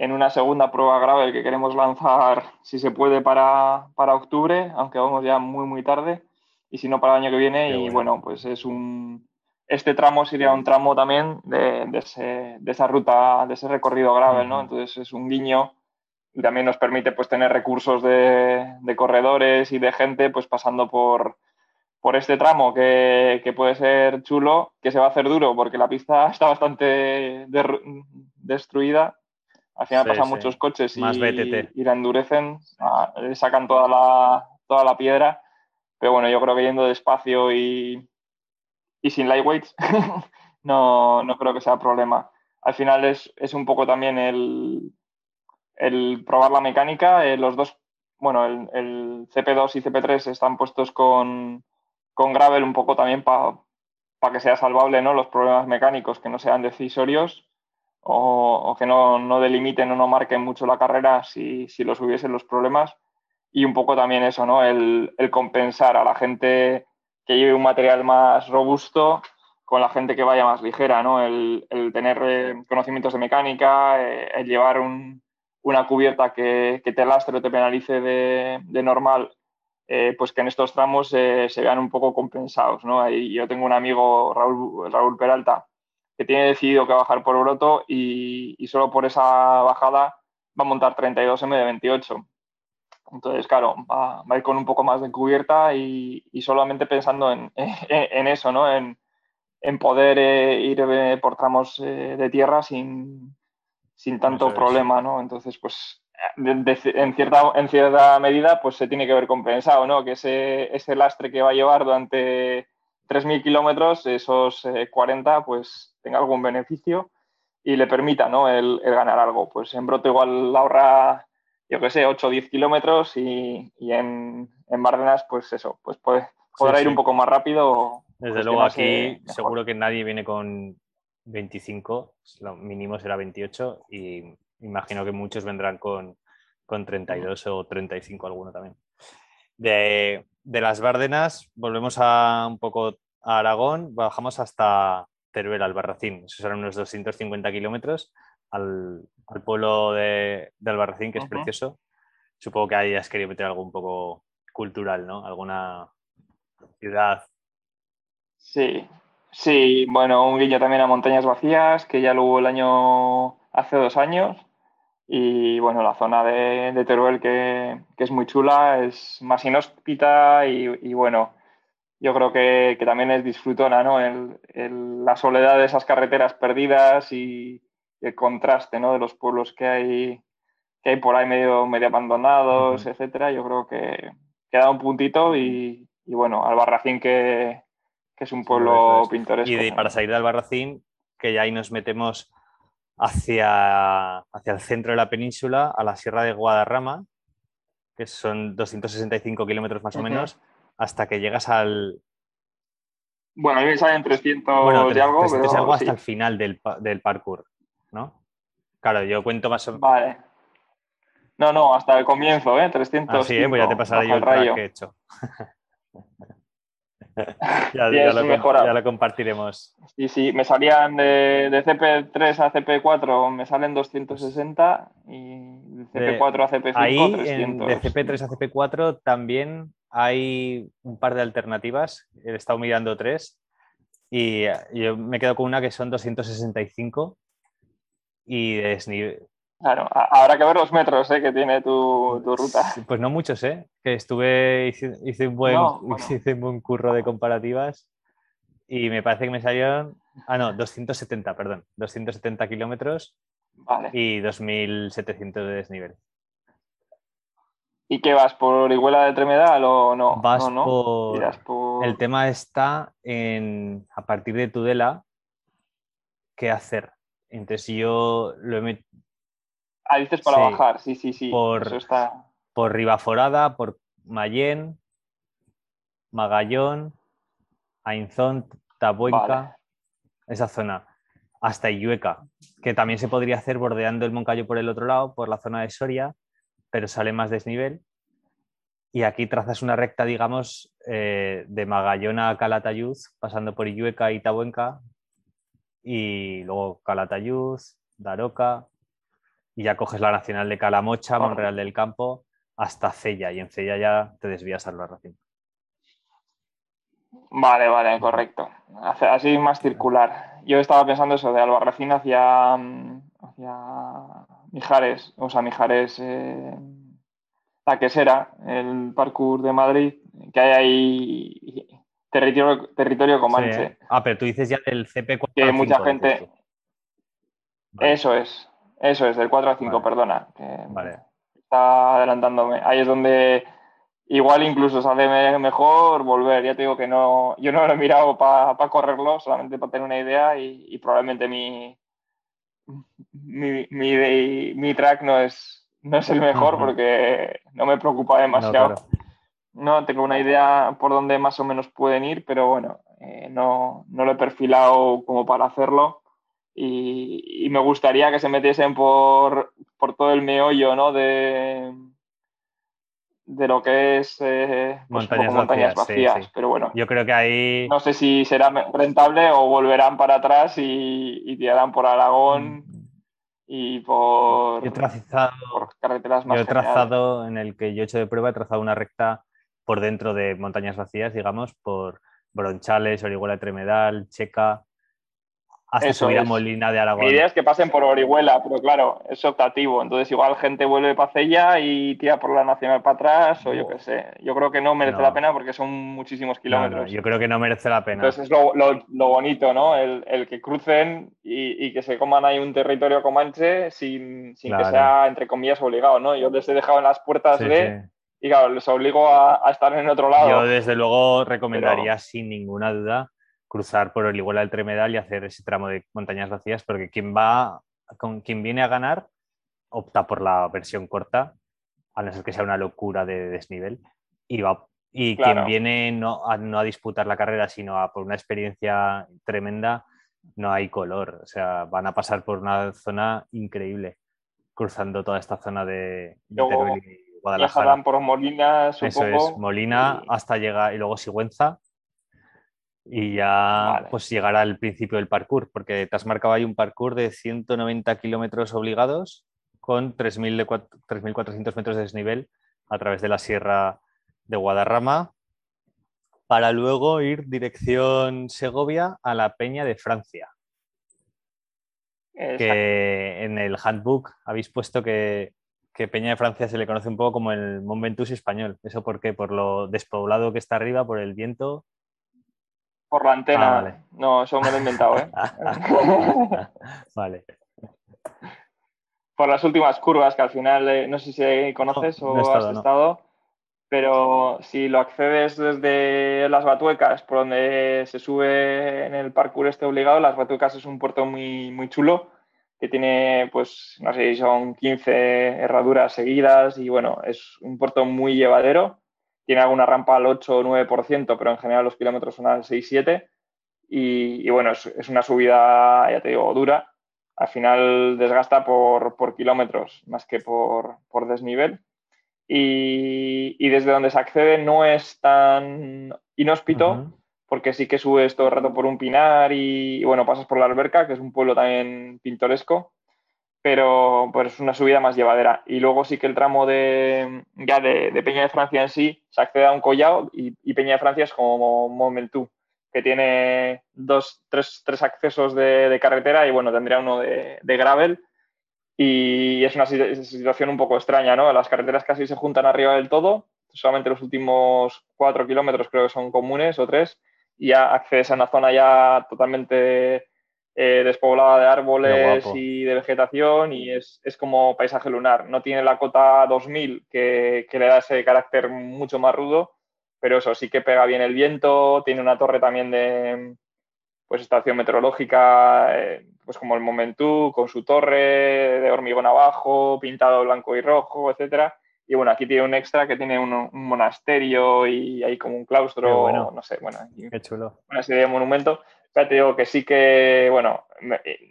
en una segunda prueba grave que queremos lanzar, si se puede, para, octubre, aunque vamos ya muy, muy tarde, y si no, para el año que viene. y bueno. pues es un. Este tramo sería un tramo también de, esa ruta, de ese recorrido grave, ¿no? Entonces es un guiño y también nos permite pues tener recursos de, corredores y de gente pues pasando por, por este tramo que, que, puede ser chulo, que se va a hacer duro porque la pista está bastante destruida al final pasan muchos coches y, la endurecen, le sacan toda la, toda la piedra. Pero bueno, yo creo que yendo despacio y, y sin lightweights no, no creo que sea problema. Al final es, un poco también el, el probar la mecánica. Eh, los dos, bueno, el, CP2 y CP3 están puestos con, con gravel un poco también para que sea salvable ¿no? los problemas mecánicos, que no sean decisorios o, que no, delimiten o no marquen mucho la carrera si, si los hubiesen los problemas. Y un poco también eso, ¿no? El, compensar a la gente que lleve un material más robusto con la gente que vaya más ligera, ¿no? El, tener eh, conocimientos de mecánica, eh, el llevar un, una cubierta que, te lastre o te penalice de, normal, eh, pues que en estos tramos se vean un poco compensados. ¿no? yo tengo un amigo, Raúl, Raúl Peralta, que tiene decidido que bajar por Broto y, y solo por esa bajada va a montar 32 M de 28. Entonces, claro, va, a ir con un poco más de cubierta y, solamente pensando en, eso, ¿no? En, poder eh, ir eh, por tramos eh, de tierra sin, tanto problema, ¿no? Entonces, pues, en, cierta, en cierta medida, pues se tiene que ver compensado, ¿no? Que ese, ese lastre que va a llevar durante 3.000 kilómetros, esos 40, pues tenga algún beneficio y le permita, ¿no? El, el ganar algo. Pues en Broto igual ahorra yo qué sé, 8 o 10 kilómetros y, en, en Bárdenas, pues eso, pues puede, podrá ir un poco más rápido.
Desde luego aquí seguro que nadie viene con 25, lo mínimo será 28 y imagino que muchos vendrán con, con 32 o 35 alguno también. De, de, las Bárdenas volvemos a un poco a Aragón, bajamos hasta Teruel, Albarracín, esos serán unos 250 kilómetros al, pueblo de, Albarracín, que es precioso. Supongo que ahí has querido meter algo un poco cultural, ¿no? Alguna ciudad.
Sí, sí, bueno, un guiño también a Montañas Vacías, que ya lo hubo el año, hace dos años. Y bueno, la zona de, Teruel que, es muy chula, es más inhóspita y, bueno, yo creo que, también es disfrutona, ¿no? la soledad de esas carreteras perdidas y, el contraste ¿no? de los pueblos que hay, que hay por ahí medio, medio abandonados, etcétera, yo creo que queda un puntito y, y bueno, Albarracín que, que es un pueblo pintoresco.
Y para salir de Albarracín, que ya ahí nos metemos hacia, hacia el centro de la península, a la Sierra de Guadarrama, que son 265 kilómetros más o menos, hasta que llegas al...
Bueno, a mí me salen 300 de algo,
300 algo hasta el final del, del parkour. ¿no? Claro, yo cuento más o
menos. Vale. No, no, hasta el comienzo, ¿eh? 300.
Ah, sí, ¿eh? pues ya te pasaré yo el track que he hecho. ya, ya, lo, ya, lo, compartiremos.
Sí, sí, me salían de, de, CP3 a CP4, me salen 260 y de CP4 a CP5
ahí,
300.
de CP3 a CP4 también hay un par de alternativas, he estado mirando tres y yo me quedo con una que son 265 y desnivel.
Claro, habrá que ver los metros ¿eh? que tiene tu, ruta.
Pues no muchos, ¿eh? Que estuve, hice, un buen, hice un buen curro de comparativas y me parece que me salieron, ah no, 270, perdón, 270 kilómetros
vale.
y 2.700 de desnivel.
¿Y qué vas? ¿Por iguala de Tremedal o no?
Vas
no,
Por... El tema está en, a partir de Tudela, ¿qué hacer? Entonces yo lo he
Ah, dices para bajar, sí, sí, sí.
Por,
Eso está...
por Ribaforada, por Mayén, Magallón, Ainzón, Tabuenca, esa zona, hasta Illueca, que también se podría hacer bordeando el Moncayo por el otro lado, por la zona de Soria, pero sale más desnivel. Y aquí trazas una recta, digamos, eh, de Magallón a Calatayud, pasando por Illueca y Tabuenca, y luego Calatayud, Daroca, y ya coges la nacional de Calamocha, Monreal del Campo, hasta Cella, y en Cella ya te desvías al Barracín.
Vale, vale, correcto. Así más circular. Yo estaba pensando eso de Albarracín hacia, hacia Mijares, o sea, Mijares, eh, la quesera, el parkour de Madrid, que hay ahí territorio, territorio comanche.
Ah, pero tú dices ya del CP4.
Que mucha gente. Eso es, eso es, del 4 a 5, perdona.
vale.
Está adelantándome. Ahí es donde igual incluso sale mejor volver. Ya te digo que no, yo no lo he mirado para correrlo, solamente para tener una idea y, probablemente mi, mi, mi, track no es, no es el mejor porque no me preocupa demasiado. No, tengo una idea por dónde más o menos pueden ir, pero bueno, eh, no, lo he perfilado como para hacerlo. Y, me gustaría que se metiesen por, todo el meollo ¿no? de, de lo que es eh,
pues montañas, vacías.
Pero bueno,
yo creo que ahí.
No sé si será rentable o volverán para atrás y, y tirarán por Aragón. Mm y por,
yo trazado,
carreteras más
Yo he trazado en el que yo he hecho de prueba, he trazado una recta por dentro de montañas vacías, digamos, por Bronchales, Orihuela Tremedal, Checa, hasta subir a Molina de Aragón.
Mi idea es que pasen por Orihuela, pero claro, es optativo. Entonces, igual gente vuelve para Cella y tira por la Nacional para atrás, o yo qué sé. Yo creo que no merece la pena porque son muchísimos kilómetros.
yo creo que no merece la pena.
Entonces, es lo, bonito, ¿no? El, que crucen y, que se coman ahí un territorio comanche sin, sin que sea, entre comillas, obligado, ¿no? Yo les he dejado en las puertas de. Y claro, les obligo a, estar en otro lado.
Yo, desde luego, recomendaría sin ninguna duda cruzar por el Iguala del Tremedal y hacer ese tramo de montañas vacías, porque quien va, con quien viene a ganar, opta por la versión corta, a no ser que sea una locura de desnivel, y va y quien viene no a, no a, disputar la carrera, sino a por una experiencia tremenda, no hay color. O sea, van a pasar por una zona increíble, cruzando toda esta zona de,
de y Guadalajara. por Molina,
Eso es, Molina hasta llegar, y luego Sigüenza, y ya pues llegará al principio del parkour, porque te has marcado ahí un parkour de 190 kilómetros obligados con 3.400 metros de desnivel a través de la sierra de Guadarrama para luego ir dirección Segovia a la Peña de Francia. Que en el handbook habéis puesto que, que, Peña de Francia se le conoce un poco como el Mont Ventoux español. ¿Eso por qué? Por lo despoblado que está arriba, por el viento
por la antena. Ah, no, eso me lo he inventado, ¿eh?
vale.
Por las últimas curvas, que al final, eh, no sé si conoces o has estado, pero si lo accedes desde las Batuecas, por donde se sube en el parkour este obligado, las Batuecas es un puerto muy, muy chulo, que tiene, pues, no sé, son 15 herraduras seguidas y bueno, es un puerto muy llevadero tiene alguna rampa al 8 o 9%, pero en general los kilómetros son al 6-7. Y, bueno, es, una subida, ya te digo, dura. Al final desgasta por, kilómetros más que por, desnivel. Y, desde donde se accede no es tan inhóspito, porque sí que subes todo el rato por un pinar y, bueno, pasas por la alberca, que es un pueblo también pintoresco pero pues es una subida más llevadera. Y luego sí que el tramo de, ya de, Peña de Francia en sí se accede a un collado y, Peña de Francia es como Momentú, que tiene dos, tres, tres accesos de, carretera y bueno, tendría uno de, gravel. Y es una situación un poco extraña, ¿no? Las carreteras casi se juntan arriba del todo, solamente los últimos cuatro kilómetros creo que son comunes o tres, y ya accedes a una zona ya totalmente eh, despoblada de árboles y de vegetación y es, como paisaje lunar. No tiene la cota 2000 que, le da ese carácter mucho más rudo, pero eso sí que pega bien el viento, tiene una torre también de pues estación meteorológica, eh, pues como el Momentú, con su torre de hormigón abajo, pintado blanco y rojo, etcétera. Y bueno, aquí tiene un extra que tiene un, monasterio y hay como un claustro, no sé, bueno,
Qué chulo.
una serie de monumentos. Ya te digo que sí que, bueno,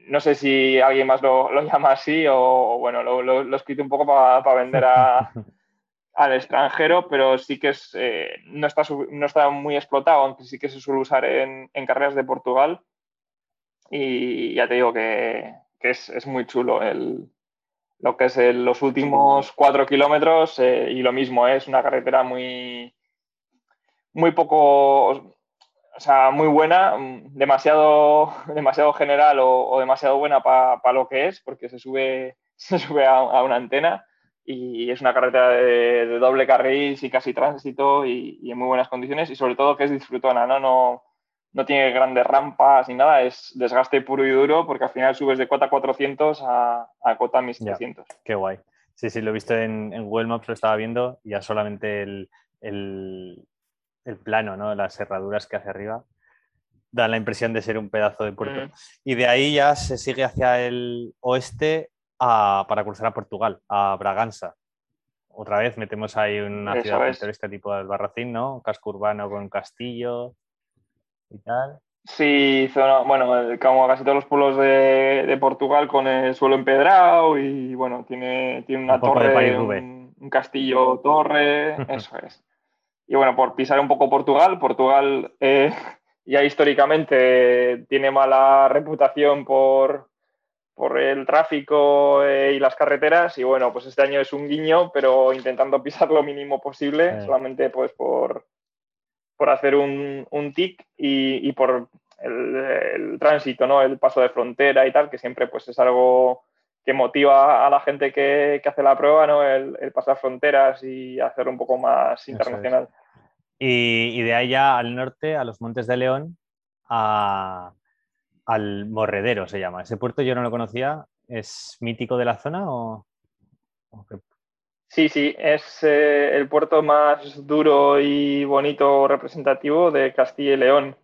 no sé si alguien más lo, llama así o, bueno, lo, lo, he escrito un poco para vender al extranjero, pero sí que es, eh, no, está, no está muy explotado, aunque sí que se suele usar en, carreras de Portugal. Y ya te digo que, es, muy chulo el, lo que es los últimos cuatro kilómetros eh, y lo mismo, es una carretera muy, muy poco o sea, muy buena, mm, demasiado, demasiado general o, demasiado buena para lo que es, porque se sube, se sube a, una antena y es una carretera de, doble carril y casi tránsito y, en muy buenas condiciones y sobre todo que es disfrutona, ¿no? No, no tiene grandes rampas ni nada, es desgaste puro y duro porque al final subes de cota 400 a, a cota 1700.
qué guay. Sí, sí, lo he visto en, en Google Maps, lo estaba viendo, ya solamente el, el plano, ¿no? Las herraduras que hace arriba dan la impresión de ser un pedazo de puerto. Mm. Y de ahí ya se sigue hacia el oeste para cruzar a Portugal, a Braganza. Otra vez metemos ahí una ciudad pintoresca tipo del Barracín, ¿no? casco urbano con castillo y tal.
Sí, bueno, como casi todos los pueblos de, Portugal con el suelo empedrado y bueno, tiene, tiene una torre, un, un, castillo torre, eso es. Y bueno, por pisar un poco Portugal, Portugal eh, ya históricamente tiene mala reputación por, por el tráfico eh, y las carreteras. Y bueno, pues este año es un guiño, pero intentando pisar lo mínimo posible, solamente pues por, por hacer un, un tic y, por el, tránsito, ¿no? El paso de frontera y tal, que siempre pues es algo que motiva a la gente que, hace la prueba, ¿no? El, pasar fronteras y hacerlo un poco más internacional.
Y, de allá al norte, a los Montes de León, al Morredero se llama. Ese puerto yo no lo conocía. ¿Es mítico de la zona o,
Sí, sí, es eh, el puerto más duro y bonito representativo de Castilla y León.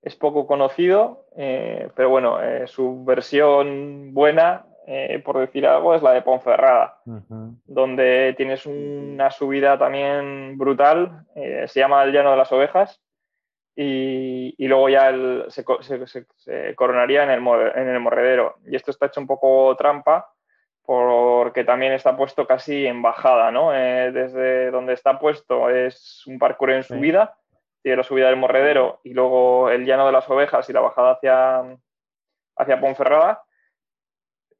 Es poco conocido, eh, pero bueno, eh, su versión buena eh, por decir algo, es la de Ponferrada, donde tienes una subida también brutal, eh, se llama el Llano de las Ovejas, y, luego ya se, coronaría en el, en el morredero. Y esto está hecho un poco trampa, porque también está puesto casi en bajada, ¿no? Eh, desde donde está puesto es un parkour en subida, tiene la subida del morredero y luego el llano de las ovejas y la bajada hacia, hacia Ponferrada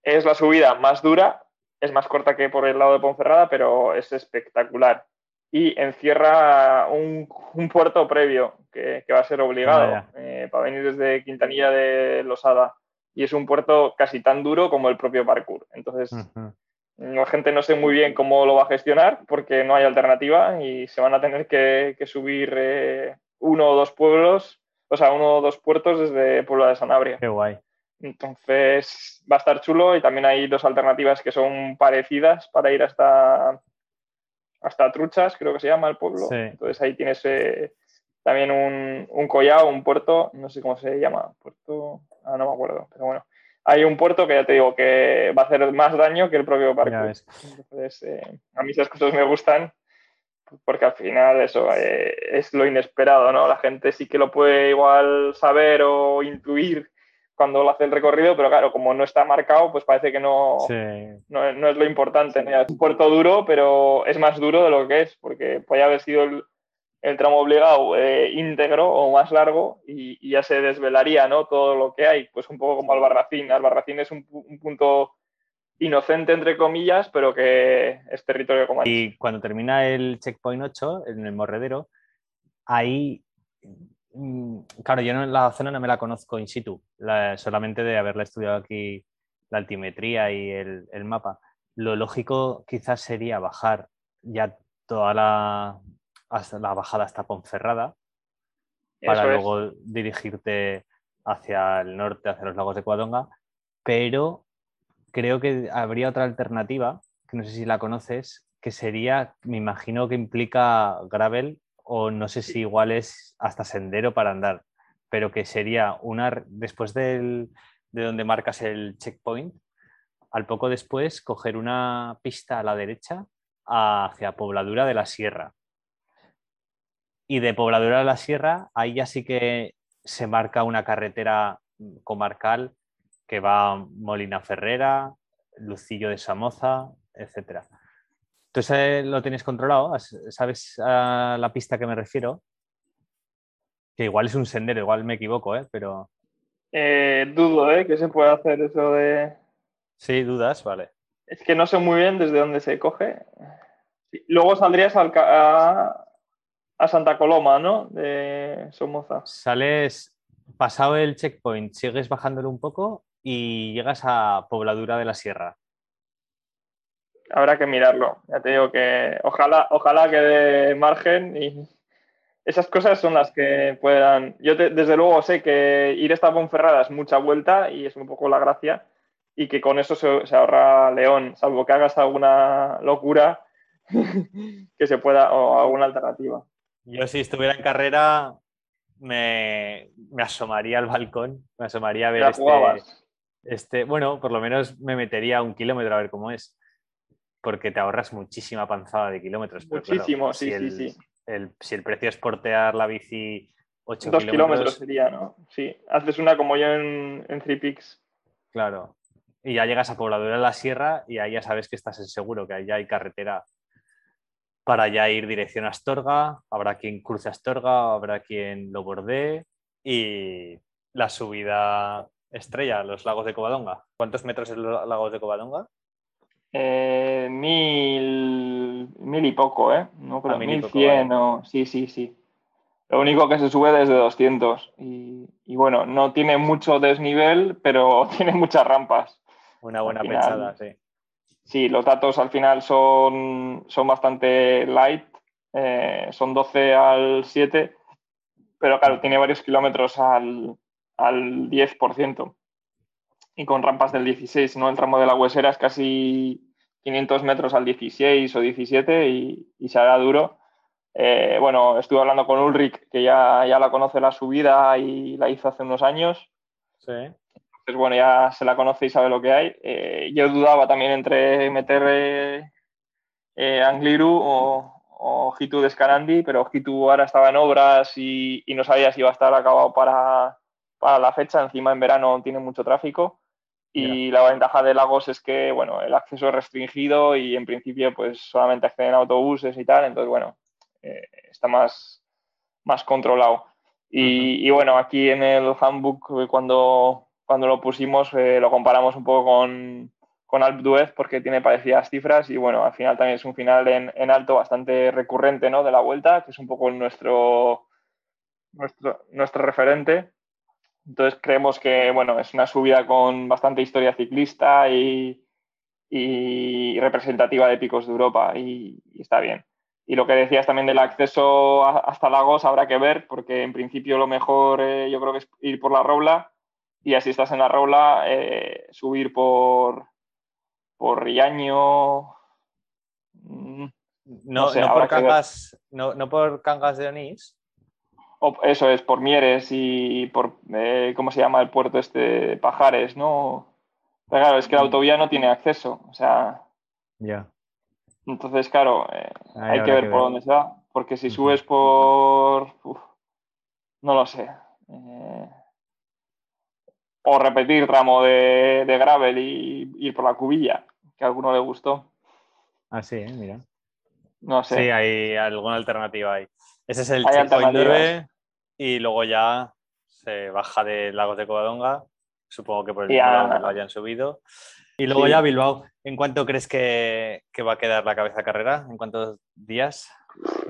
es la subida más dura, es más corta que por el lado de Ponferrada, pero es espectacular. Y encierra un, puerto previo que, va a ser obligado eh, para venir desde Quintanilla de Losada. Y es un puerto casi tan duro como el propio parkour. Entonces, la gente no sé muy bien cómo lo va a gestionar porque no hay alternativa y se van a tener que, subir eh, uno o dos pueblos, o sea, uno o dos puertos desde Puebla de Sanabria.
Qué guay.
Entonces va a estar chulo y también hay dos alternativas que son parecidas para ir hasta, hasta Truchas, creo que se llama el pueblo. Entonces ahí tienes eh, también un, un collado, un puerto, no sé cómo se llama, puerto, ah, no me acuerdo, pero bueno. Hay un puerto que ya te digo que va a hacer más daño que el propio parque. Entonces, eh, a mí esas cosas me gustan porque al final eso eh, es lo inesperado, ¿no? La gente sí que lo puede igual saber o intuir cuando lo hace el recorrido, pero claro, como no está marcado, pues parece que no, no, es lo importante. Es un puerto duro, pero es más duro de lo que es, porque puede haber sido el, tramo obligado eh, íntegro o más largo y, ya se desvelaría ¿no? todo lo que hay, pues un poco como Albarracín. Albarracín es un, punto inocente, entre comillas, pero que es territorio común.
Y cuando termina el checkpoint 8, en el morredero, ahí claro, yo en la zona no me la conozco in situ, solamente de haberla estudiado aquí la altimetría y el, mapa. Lo lógico quizás sería bajar ya toda la, hasta la bajada hasta Ponferrada para luego dirigirte hacia el norte, hacia los lagos de Cuadonga, pero creo que habría otra alternativa, que no sé si la conoces, que sería, me imagino que implica gravel o no sé si igual es hasta sendero para andar, pero que sería una, después de donde marcas el checkpoint, al poco después coger una pista a la derecha hacia Pobladura de la Sierra. Y de Pobladura de la Sierra, ahí ya sí que se marca una carretera comarcal que va a Molina Ferrera, Lucillo de Samoza, etcétera. Entonces lo tienes controlado, ¿sabes a la pista que me refiero? Que igual es un sendero, igual me equivoco, ¿eh? Pero...
Eh, dudo, ¿eh? Que se puede hacer eso de...
Sí, dudas, vale.
Es que no sé muy bien desde dónde se coge. Luego saldrías a, a, Santa Coloma, ¿no? De Somoza.
Sales, pasado el checkpoint, sigues bajándolo un poco y llegas a Pobladura de la Sierra
habrá que mirarlo. Ya te digo que ojalá, ojalá que dé margen y esas cosas son las que puedan. Yo desde luego sé que ir esta Ponferrada es mucha vuelta y es un poco la gracia y que con eso se, ahorra León, salvo que hagas alguna locura que se pueda o alguna alternativa.
Yo si estuviera en carrera me, asomaría al balcón, me asomaría a ver este, este, bueno, por lo menos me metería un kilómetro a ver cómo es porque te ahorras muchísima panzada de kilómetros.
Muchísimo, sí,
sí,
sí.
si el precio es portear la bici 8
Dos kilómetros, sería, ¿no? Sí, haces una como yo en, en Three Peaks.
Claro. Y ya llegas a Pobladura de la Sierra y ahí ya sabes que estás en seguro, que ahí ya hay carretera para ya ir dirección a Astorga, habrá quien cruce Astorga, habrá quien lo bordee y la subida estrella, los lagos de Covadonga. ¿Cuántos metros es los lagos de Covadonga?
Eh, mil, mil y poco, ¿eh? No
Ah, mil
cien
vale.
o... Sí, sí, sí. Lo único que se sube desde 200 y, y bueno, no tiene mucho desnivel, pero tiene muchas rampas.
Una buena
final-
pensada, sí.
Sí, los datos al final son, son bastante light, eh, son 12 al 7, pero claro, tiene varios kilómetros al, al 10% y con rampas del 16, ¿no? El tramo de la huesera es casi 500 metros al 16 o 17 y, y se hará duro. Eh, bueno, estuve hablando con Ulrich, que ya, ya la conoce la subida y la hizo hace unos años
Sí.
pues bueno, ya se la conoce y sabe lo que hay. Eh, yo dudaba también entre meter eh, Angliru o, o Hitu de Scanandi, pero Hitu ahora estaba en obras y, y no sabía si iba a estar acabado para, para la fecha. Encima en verano tiene mucho tráfico. Y la ventaja de Lagos es que, bueno, el acceso es restringido y en principio pues solamente acceden autobuses y tal. Entonces, bueno, eh, está más, más controlado. Y, y bueno, aquí en el handbook, eh, cuando, cuando lo pusimos, eh, lo comparamos un poco con, con Alpe d'Huez porque tiene parecidas cifras y bueno, al final también es un final en, en alto bastante recurrente ¿no? de la vuelta, que es un poco nuestro, nuestro, nuestro referente. Entonces creemos que bueno, es una subida con bastante historia ciclista y, y representativa de picos de Europa y, y está bien. Y lo que decías también del acceso a- hasta Lagos habrá que ver, porque en principio lo mejor eh, yo creo que es ir por la Robla y así estás en la Robla, eh, subir por, por Riaño. mm,
No,
sé,
no por. Cangas, no, no por Cangas de Onís.
O- eso es, por Mieres y por, eh, ¿cómo se llama el puerto este? Pajares, ¿no? Pero claro, es que la autovía no tiene acceso, o sea,
Ya.
entonces, claro, eh,
Ahí
hay que ver por dónde se va, porque si subes por, uf, no lo sé, eh, o repetir tramo de, de gravel y ir por la cubilla, que a alguno le gustó,
Ah, sí, eh, mira.
no sé.
Sí, hay alguna alternativa ahí. Ese es el checkpoint
alternativas.
9 y luego ya se baja de Lagos de Covadonga. Supongo que por el
Y a-
mismo lado que lo hayan subido. Y luego
Sí.
ya Bilbao. ¿En cuánto crees que, que va a quedar la cabeza carrera? ¿En cuántos días?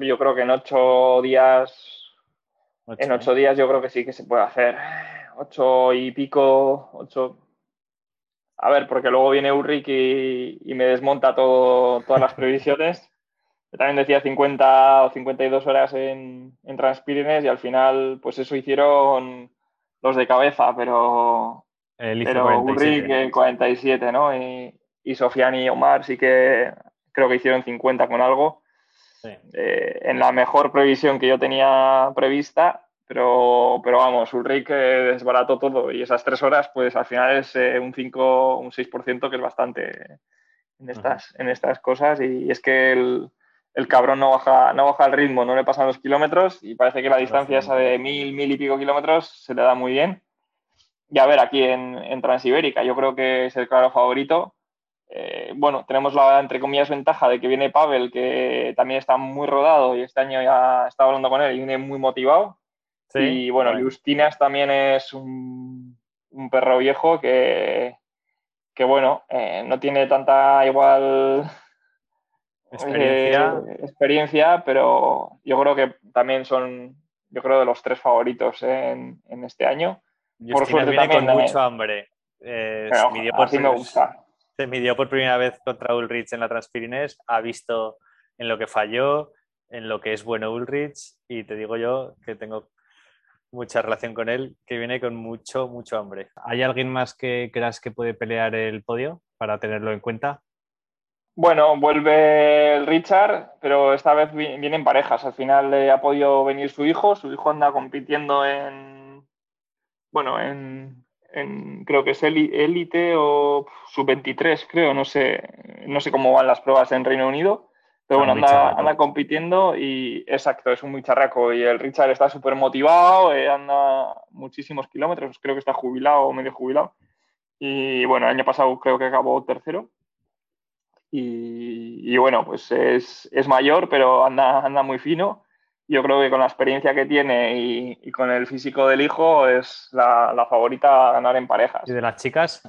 Yo creo que en ocho días,
Ocho,
en
¿eh?
ocho días yo creo que sí que se puede hacer. Ocho y pico, ocho. A ver, porque luego viene Ulrich y, y me desmonta todo, todas las previsiones. Yo también decía 50 o 52 horas en, en Transpirines y al final, pues eso hicieron los de cabeza, pero,
El
pero
47.
Ulrich eh, 47, ¿no? Y, y Sofiani y Omar sí que creo que hicieron 50 con algo.
Sí.
Eh, en la mejor previsión que yo tenía prevista, pero, pero vamos, Ulrich eh, desbarató todo y esas tres horas, pues al final es eh, un 5, un 6% que es bastante en estas, en estas cosas y es que el, el cabrón no baja, no baja el ritmo, no le pasan los kilómetros y parece que la distancia esa de mil, mil y pico kilómetros se le da muy bien. Y a ver, aquí en, en Transibérica, yo creo que es el claro favorito. Eh, bueno, tenemos la, entre comillas, ventaja de que viene Pavel, que también está muy rodado y este año ya estaba hablando con él y viene muy motivado.
Sí,
y bueno. Justinas también es un, un perro viejo que, que bueno, eh, no tiene tanta igual
Experiencia.
eh, experiencia, pero yo creo que también son, yo creo, de los tres favoritos en, en este año. por suerte
viene
también,
con
eh,
mucho hambre. Eh,
Pero
se midió por
así me gusta.
se midió por primera vez contra Ulrich en la Transpirines, ha visto en lo que falló, en lo que es bueno Ulrich, y te digo yo que tengo mucha relación con él, que viene con mucho, mucho hambre. ¿Hay alguien más que creas que puede pelear el podio para tenerlo en cuenta?
Bueno, vuelve el Richard, pero esta vez vi- vienen parejas. Al final eh, ha podido venir su hijo. Su hijo anda compitiendo en, bueno, en, en- creo que es élite o sub-23, creo. No sé, no sé cómo van las pruebas en Reino Unido. Pero bueno, anda, anda compitiendo y exacto, es un muy charraco. Y el Richard está súper motivado, eh, anda muchísimos kilómetros, creo que está jubilado o medio jubilado. Y bueno, el año pasado creo que acabó tercero. Y, y bueno, pues es, es mayor, pero anda, anda muy fino. yo creo que con la experiencia que tiene y, con el físico del hijo es la, favorita a ganar en parejas.
¿Y de las chicas?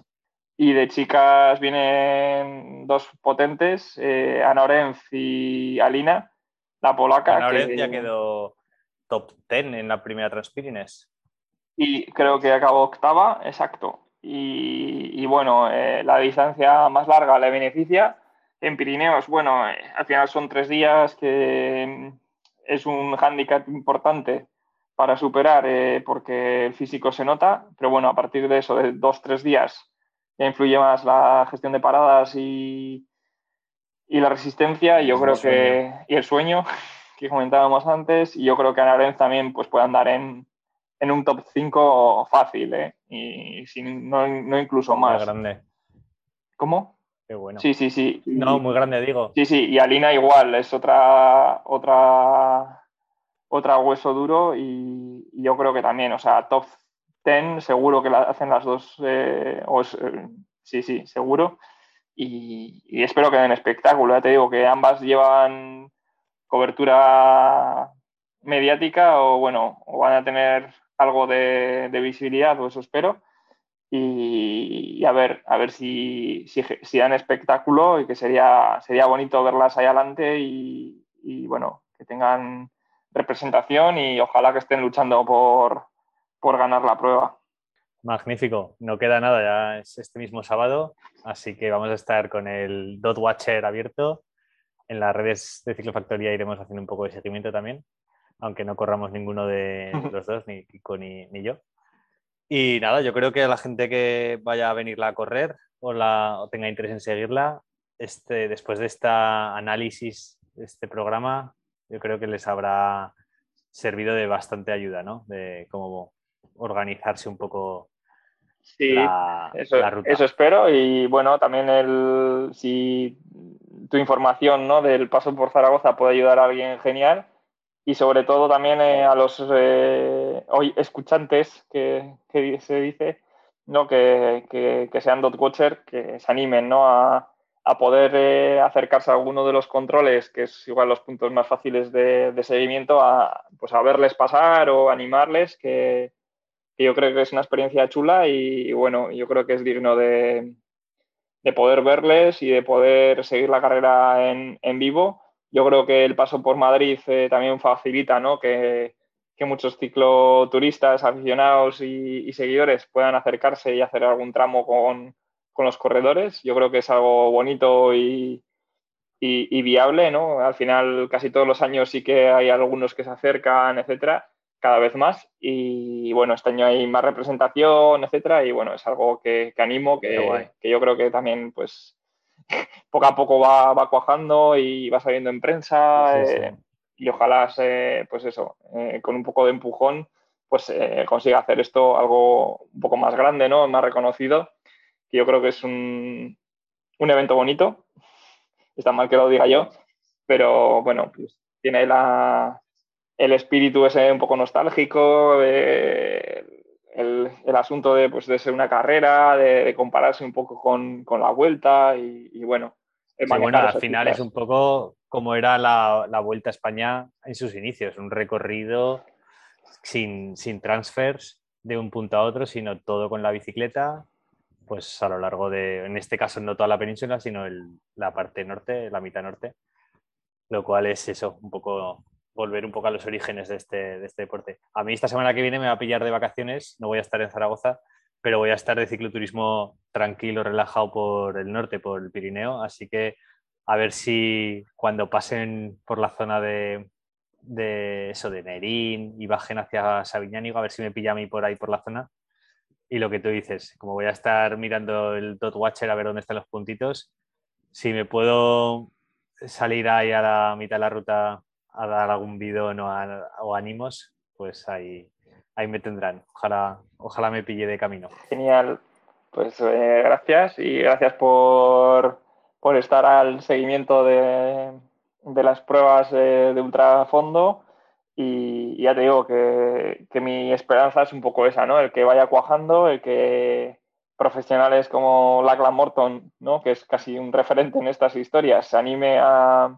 Y de chicas vienen dos potentes, eh, Ana Orenz y Alina, la polaca.
Ana Orenz ya quedó top 10 en la primera Transpirines.
Y creo que acabó octava, exacto. Y, bueno, eh, la distancia más larga le beneficia. En Pirineos, bueno, eh, al final son tres días que es un hándicap importante para superar eh, porque el físico se nota, pero bueno, a partir de eso, de dos, tres días, ya influye más la gestión de paradas y, y la resistencia, y yo creo que, y el sueño que comentábamos antes, y yo creo que Ana también pues, puede andar en, en un top 5 fácil, ¿eh? y sin, no, no, incluso más.
Grande.
¿Cómo?
Qué bueno.
Sí, sí, sí.
No, muy grande, digo.
Sí, sí, y Alina igual, es otra, otra, otra hueso duro y, yo creo que también, o sea, top 10 seguro que la hacen las dos, eh, eh, sí, sí, seguro. Y, y, espero que den espectáculo, ya te digo que ambas llevan cobertura mediática o bueno, o van a tener algo de, visibilidad, o eso espero. Y, a ver, a ver si, si, dan espectáculo y que sería, sería bonito verlas ahí adelante y, bueno, que tengan representación y ojalá que estén luchando por, por ganar la prueba.
Magnífico, no queda nada, ya es este mismo sábado, así que vamos a estar con el Dot Watcher abierto. En las redes de Ciclofactoría iremos haciendo un poco de seguimiento también aunque no corramos ninguno de los dos, ni Kiko ni, yo. Y nada, yo creo que a la gente que vaya a venirla a correr o, la, tenga interés en seguirla, este, después de este análisis, de este programa, yo creo que les habrá servido de bastante ayuda, ¿no? De cómo organizarse un poco
sí, la, eso, ruta. Eso espero. Y bueno, también el, si tu información ¿no? del paso por Zaragoza puede ayudar a alguien genial, y sobre todo también eh, a los eh, hoy escuchantes que, se dice ¿no? que, que, sean dot watcher, que se animen ¿no? a, a poder eh, acercarse a alguno de los controles, que es igual los puntos más fáciles de, de seguimiento, a, pues a verles pasar o animarles, que, yo creo que es una experiencia chula y, y, bueno, yo creo que es digno de, de poder verles y de poder seguir la carrera en, en vivo yo creo que el paso por Madrid eh, también facilita ¿no? que, muchos cicloturistas, aficionados y, seguidores puedan acercarse y hacer algún tramo con, los corredores. Yo creo que es algo bonito y, viable. ¿no? Al final, casi todos los años sí que hay algunos que se acercan, etcétera, cada vez más. Y bueno, este año hay más representación, etcétera. Y bueno, es algo que, animo, que, que yo creo que también pues poco a poco va, cuajando y va saliendo en prensa eh, y ojalá, pues eso, eh, con un poco de empujón, pues eh, consiga hacer esto algo un poco más grande, ¿no? Más reconocido, que yo creo que es un, un evento bonito. Está mal que lo diga yo, pero bueno, pues tiene la, el espíritu ese un poco nostálgico, el, asunto de, pues, de ser una carrera, de, compararse un poco con, la vuelta y, bueno.
bueno, al final es un poco como era la, vuelta a España en sus inicios, un recorrido sin, sin transfers de un punto a otro, sino todo con la bicicleta, pues a lo largo de, en este caso no toda la península, sino la parte norte, la mitad norte, lo cual es eso, un poco volver un poco a los orígenes de este, de este deporte. A mí esta semana que viene me va a pillar de vacaciones, no voy a estar en Zaragoza, pero voy a estar de cicloturismo tranquilo, relajado por el norte, por el Pirineo, así que a ver si cuando pasen por la zona de, de eso, de Nerín y bajen hacia Sabiñánigo, a ver si me pilla a mí por ahí por la zona. Y lo que tú dices, como voy a estar mirando el Dot Watcher a ver dónde están los puntitos, si me puedo salir ahí a la mitad de la ruta a dar algún bidón o, o ánimos, pues ahí, ahí me tendrán. Ojalá, ojalá me pille de camino.
Genial. Pues eh, gracias y gracias por, por, estar al seguimiento de, de las pruebas de ultrafondo. Y, ya te digo que, que, mi esperanza es un poco esa, ¿no? El que vaya cuajando, el que profesionales como Lachlan Morton, ¿no? que es casi un referente en estas historias, se anime a,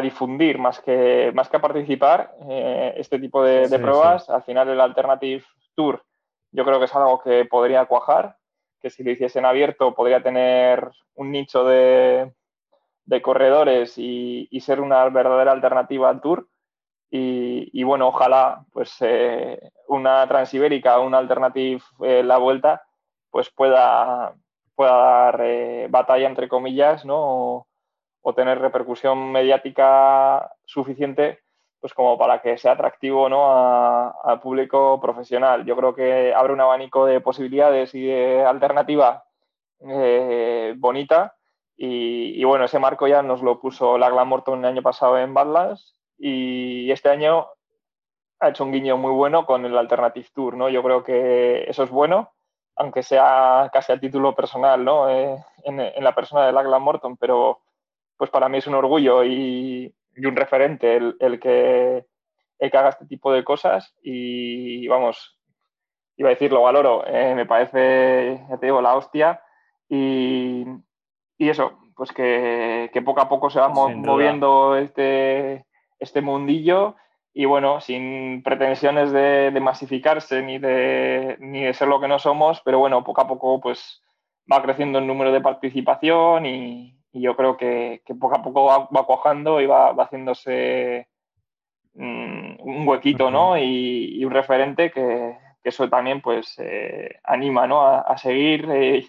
difundir más que, más que a participar eh, este tipo de, pruebas. Al final el Alternative Tour yo creo que es algo que podría cuajar, que si lo hiciesen abierto podría tener un nicho de, corredores y, ser una verdadera alternativa al Tour. Y, bueno, ojalá pues eh, una transibérica, una alternativa eh, la vuelta, pues pueda, pueda dar eh, batalla, entre comillas, ¿no? O, tener repercusión mediática suficiente pues como para que sea atractivo ¿no? al público profesional. Yo creo que abre un abanico de posibilidades y de alternativa bonita. Y, bueno, ese marco ya nos lo puso Lagla Morton el año pasado en Badlands y este año ha hecho un guiño muy bueno con el Alternative Tour, ¿no? Yo creo que eso es bueno, aunque sea casi a título personal, ¿no? Eh, en, la persona de Lachlan Morton, pero pues para mí es un orgullo y, un referente el, que, el haga este tipo de cosas y vamos, iba a decir, lo valoro, eh, me parece, ya te digo, la hostia y, eso, pues que, que, poco a poco se va moviendo este, este mundillo y bueno, sin pretensiones de, masificarse ni de, ni de ser lo que no somos, pero bueno, poco a poco pues va creciendo el número de participación y, yo creo que, poco a poco va, cuajando y va, haciéndose mm, un huequito, ¿no? Y, un referente que, eso también pues eh, anima, ¿no? A, seguir eh,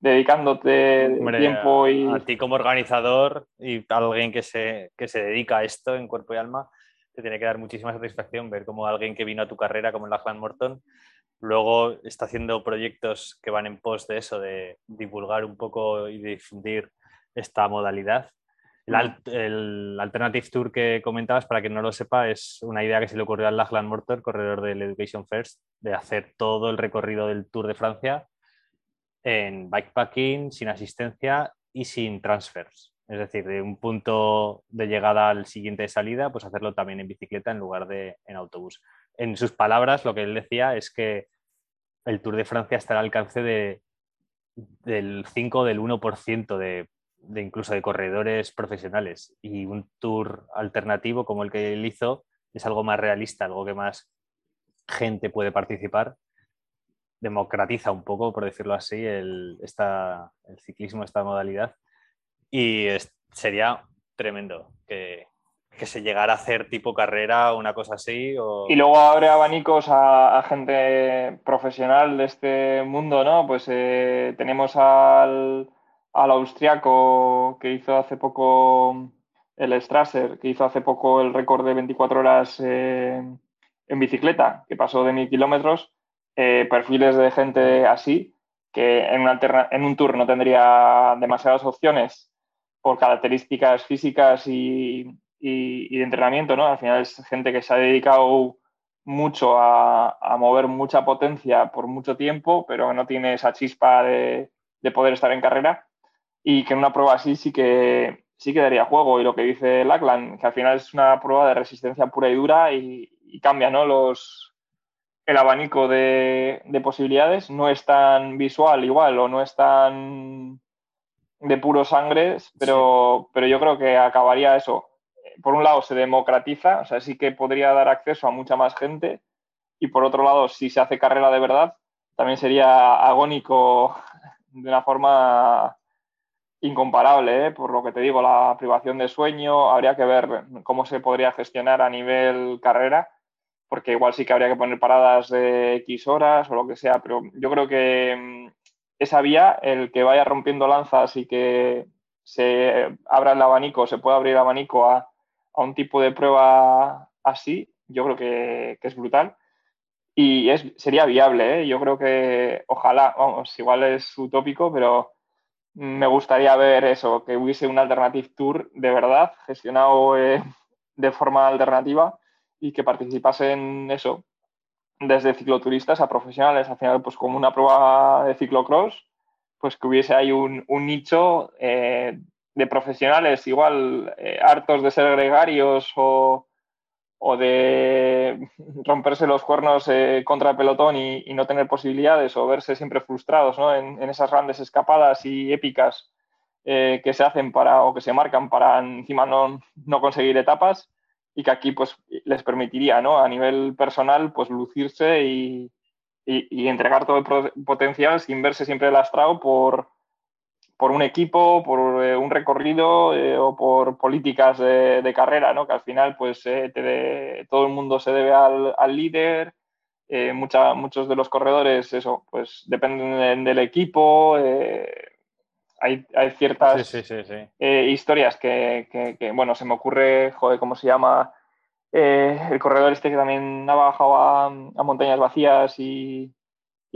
dedicándote tiempo y...
A, ti como organizador y alguien que se, que se dedica a esto en cuerpo y alma, te tiene que dar muchísima satisfacción ver cómo alguien que vino a tu carrera, como el Lachlan Morton, luego está haciendo proyectos que van en pos de eso, de divulgar un poco y difundir esta modalidad. El, Alternative Tour que comentabas, para quien no lo sepa, es una idea que se le ocurrió al Lachlan Morton, corredor del Education First, de hacer todo el recorrido del Tour de Francia en bikepacking, sin asistencia y sin transfers. Es decir, de un punto de llegada al siguiente salida, pues hacerlo también en bicicleta en lugar de en autobús. En sus palabras, lo que él decía es que el Tour de Francia está al alcance de, del 5 del 1% de, de incluso de corredores profesionales y un tour alternativo como el que él hizo es algo más realista, algo que más gente puede participar democratiza un poco, por decirlo así, el, esta, el ciclismo, esta modalidad. Y sería tremendo que, se llegara a hacer tipo carrera una cosa así.
Y luego abre abanicos a, gente profesional de este mundo, ¿no? Pues eh, tenemos al, al austriaco que hizo hace poco el Strasser, que hizo hace poco el récord de 24 horas eh, en bicicleta, que pasó de mil kilómetros eh, perfiles de gente así, que en, en un tour no tendría demasiadas opciones por características físicas y, de entrenamiento, ¿no? Al final es gente que se ha dedicado mucho a, mover mucha potencia por mucho tiempo, pero no tiene esa chispa de, poder estar en carrera y que en una prueba así sí que sí que daría juego. Y lo que dice Lackland, que al final es una prueba de resistencia pura y dura y, y cambia ¿no? los, el abanico de, posibilidades no es tan visual igual o no es tan de puro sangre, pero, pero yo creo que acabaría eso. Por un lado se democratiza, o sea, sí que podría dar acceso a mucha más gente y por otro lado, si se hace carrera de verdad, también sería agónico de una forma incomparable, ¿eh? por lo que te digo, la privación de sueño, habría que ver cómo se podría gestionar a nivel carrera porque igual sí que habría que poner paradas de X horas o lo que sea, pero yo creo que mm, esa vía, el que vaya rompiendo lanzas y que se abra el abanico, se pueda abrir el abanico a, un tipo de prueba así, yo creo que, es brutal. Y es, sería viable, ¿eh? yo creo que ojalá, vamos, igual es utópico, pero me gustaría ver eso, que hubiese un Alternative Tour de verdad, gestionado eh, de forma alternativa y que participasen eso, desde cicloturistas a profesionales, al final pues como una prueba de ciclocross, pues que hubiese ahí un, nicho eh, de profesionales igual eh, hartos de ser gregarios o, de romperse los cuernos eh, contra el pelotón y, no tener posibilidades o verse siempre frustrados en, esas grandes escapadas y épicas eh, que se hacen para o que se marcan para encima no, no, conseguir etapas y que aquí pues les permitiría ¿no? a nivel personal pues lucirse y, y, entregar todo el potencial sin verse siempre lastrado por, por un equipo, por eh, un recorrido eh, o por políticas de, carrera, ¿no? que al final pues todo el mundo se debe al, al líder, muchos de los corredores eso pues dependen del equipo hay, ciertas eh, historias que, bueno, se me ocurre, joder, ¿cómo se llama? Eh, el corredor este que también ha bajado a, montañas vacías y,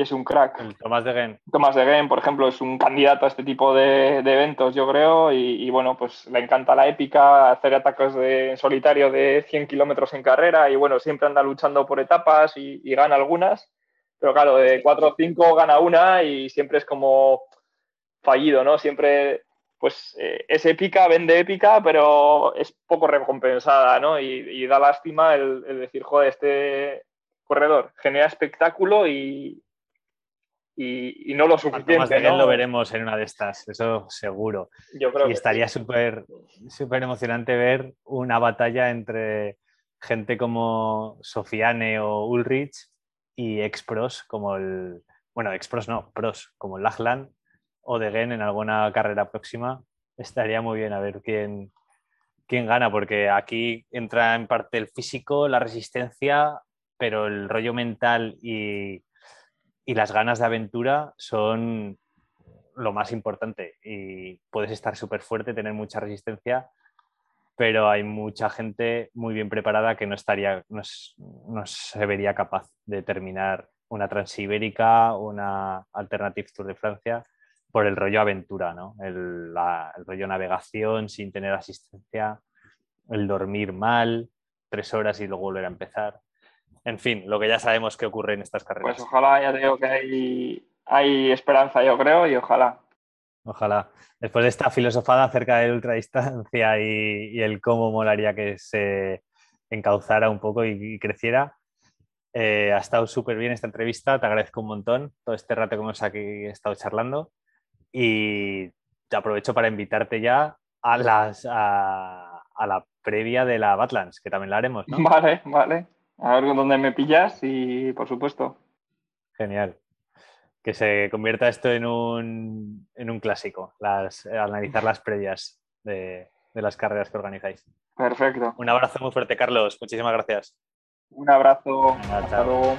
es un crack.
Tomás de Gen.
Tomás de Gen, por ejemplo, es un candidato a este tipo de, eventos, yo creo, y, bueno, pues le encanta la épica, hacer ataques de, en solitario de 100 kilómetros en carrera, y bueno, siempre anda luchando por etapas y, y gana algunas, pero claro, de 4 o 5 gana una y siempre es como fallido, ¿no? Siempre, pues, eh, es épica, vende épica, pero es poco recompensada, ¿no? Y, da lástima el, decir, joder, este corredor genera espectáculo y, y, no lo suficiente.
Más lo veremos en una de estas, eso seguro. Yo creo y estaría súper súper emocionante ver una batalla entre gente como Sofiane o Ulrich y ex-pros como el. Bueno, ex-pros no, pros, como el Lachlan o de Gen en alguna carrera próxima, estaría muy bien a ver quién, quién gana, porque aquí entra en parte el físico, la resistencia, pero el rollo mental y, las ganas de aventura son lo más importante. Y puedes estar súper fuerte, tener mucha resistencia, pero hay mucha gente muy bien preparada que no estaría, no, se vería capaz de terminar una Transibérica, una Alternative Tour de Francia por el rollo aventura, ¿no? El, rollo navegación sin tener asistencia, el dormir mal, tres horas y luego volver a empezar. En fin, lo que ya sabemos que ocurre en estas carreras.
Pues ojalá, ya digo que hay, hay esperanza, yo creo, y ojalá.
Ojalá. Después de esta filosofada acerca de ultradistancia y, y el cómo molaría que se encauzara un poco y, creciera, eh, ha estado súper bien esta entrevista, te agradezco un montón todo este rato que hemos aquí estado charlando y te aprovecho para invitarte ya a, las, a, la previa de la Badlands, que también la haremos, ¿no?
Vale, vale. A ver dónde me pillas y por supuesto.
Genial. Que se convierta esto en un, en un clásico, las, analizar las previas de, de las carreras que organizáis.
Perfecto.
Un abrazo muy fuerte, Carlos. Muchísimas gracias.
Un abrazo. Hasta luego.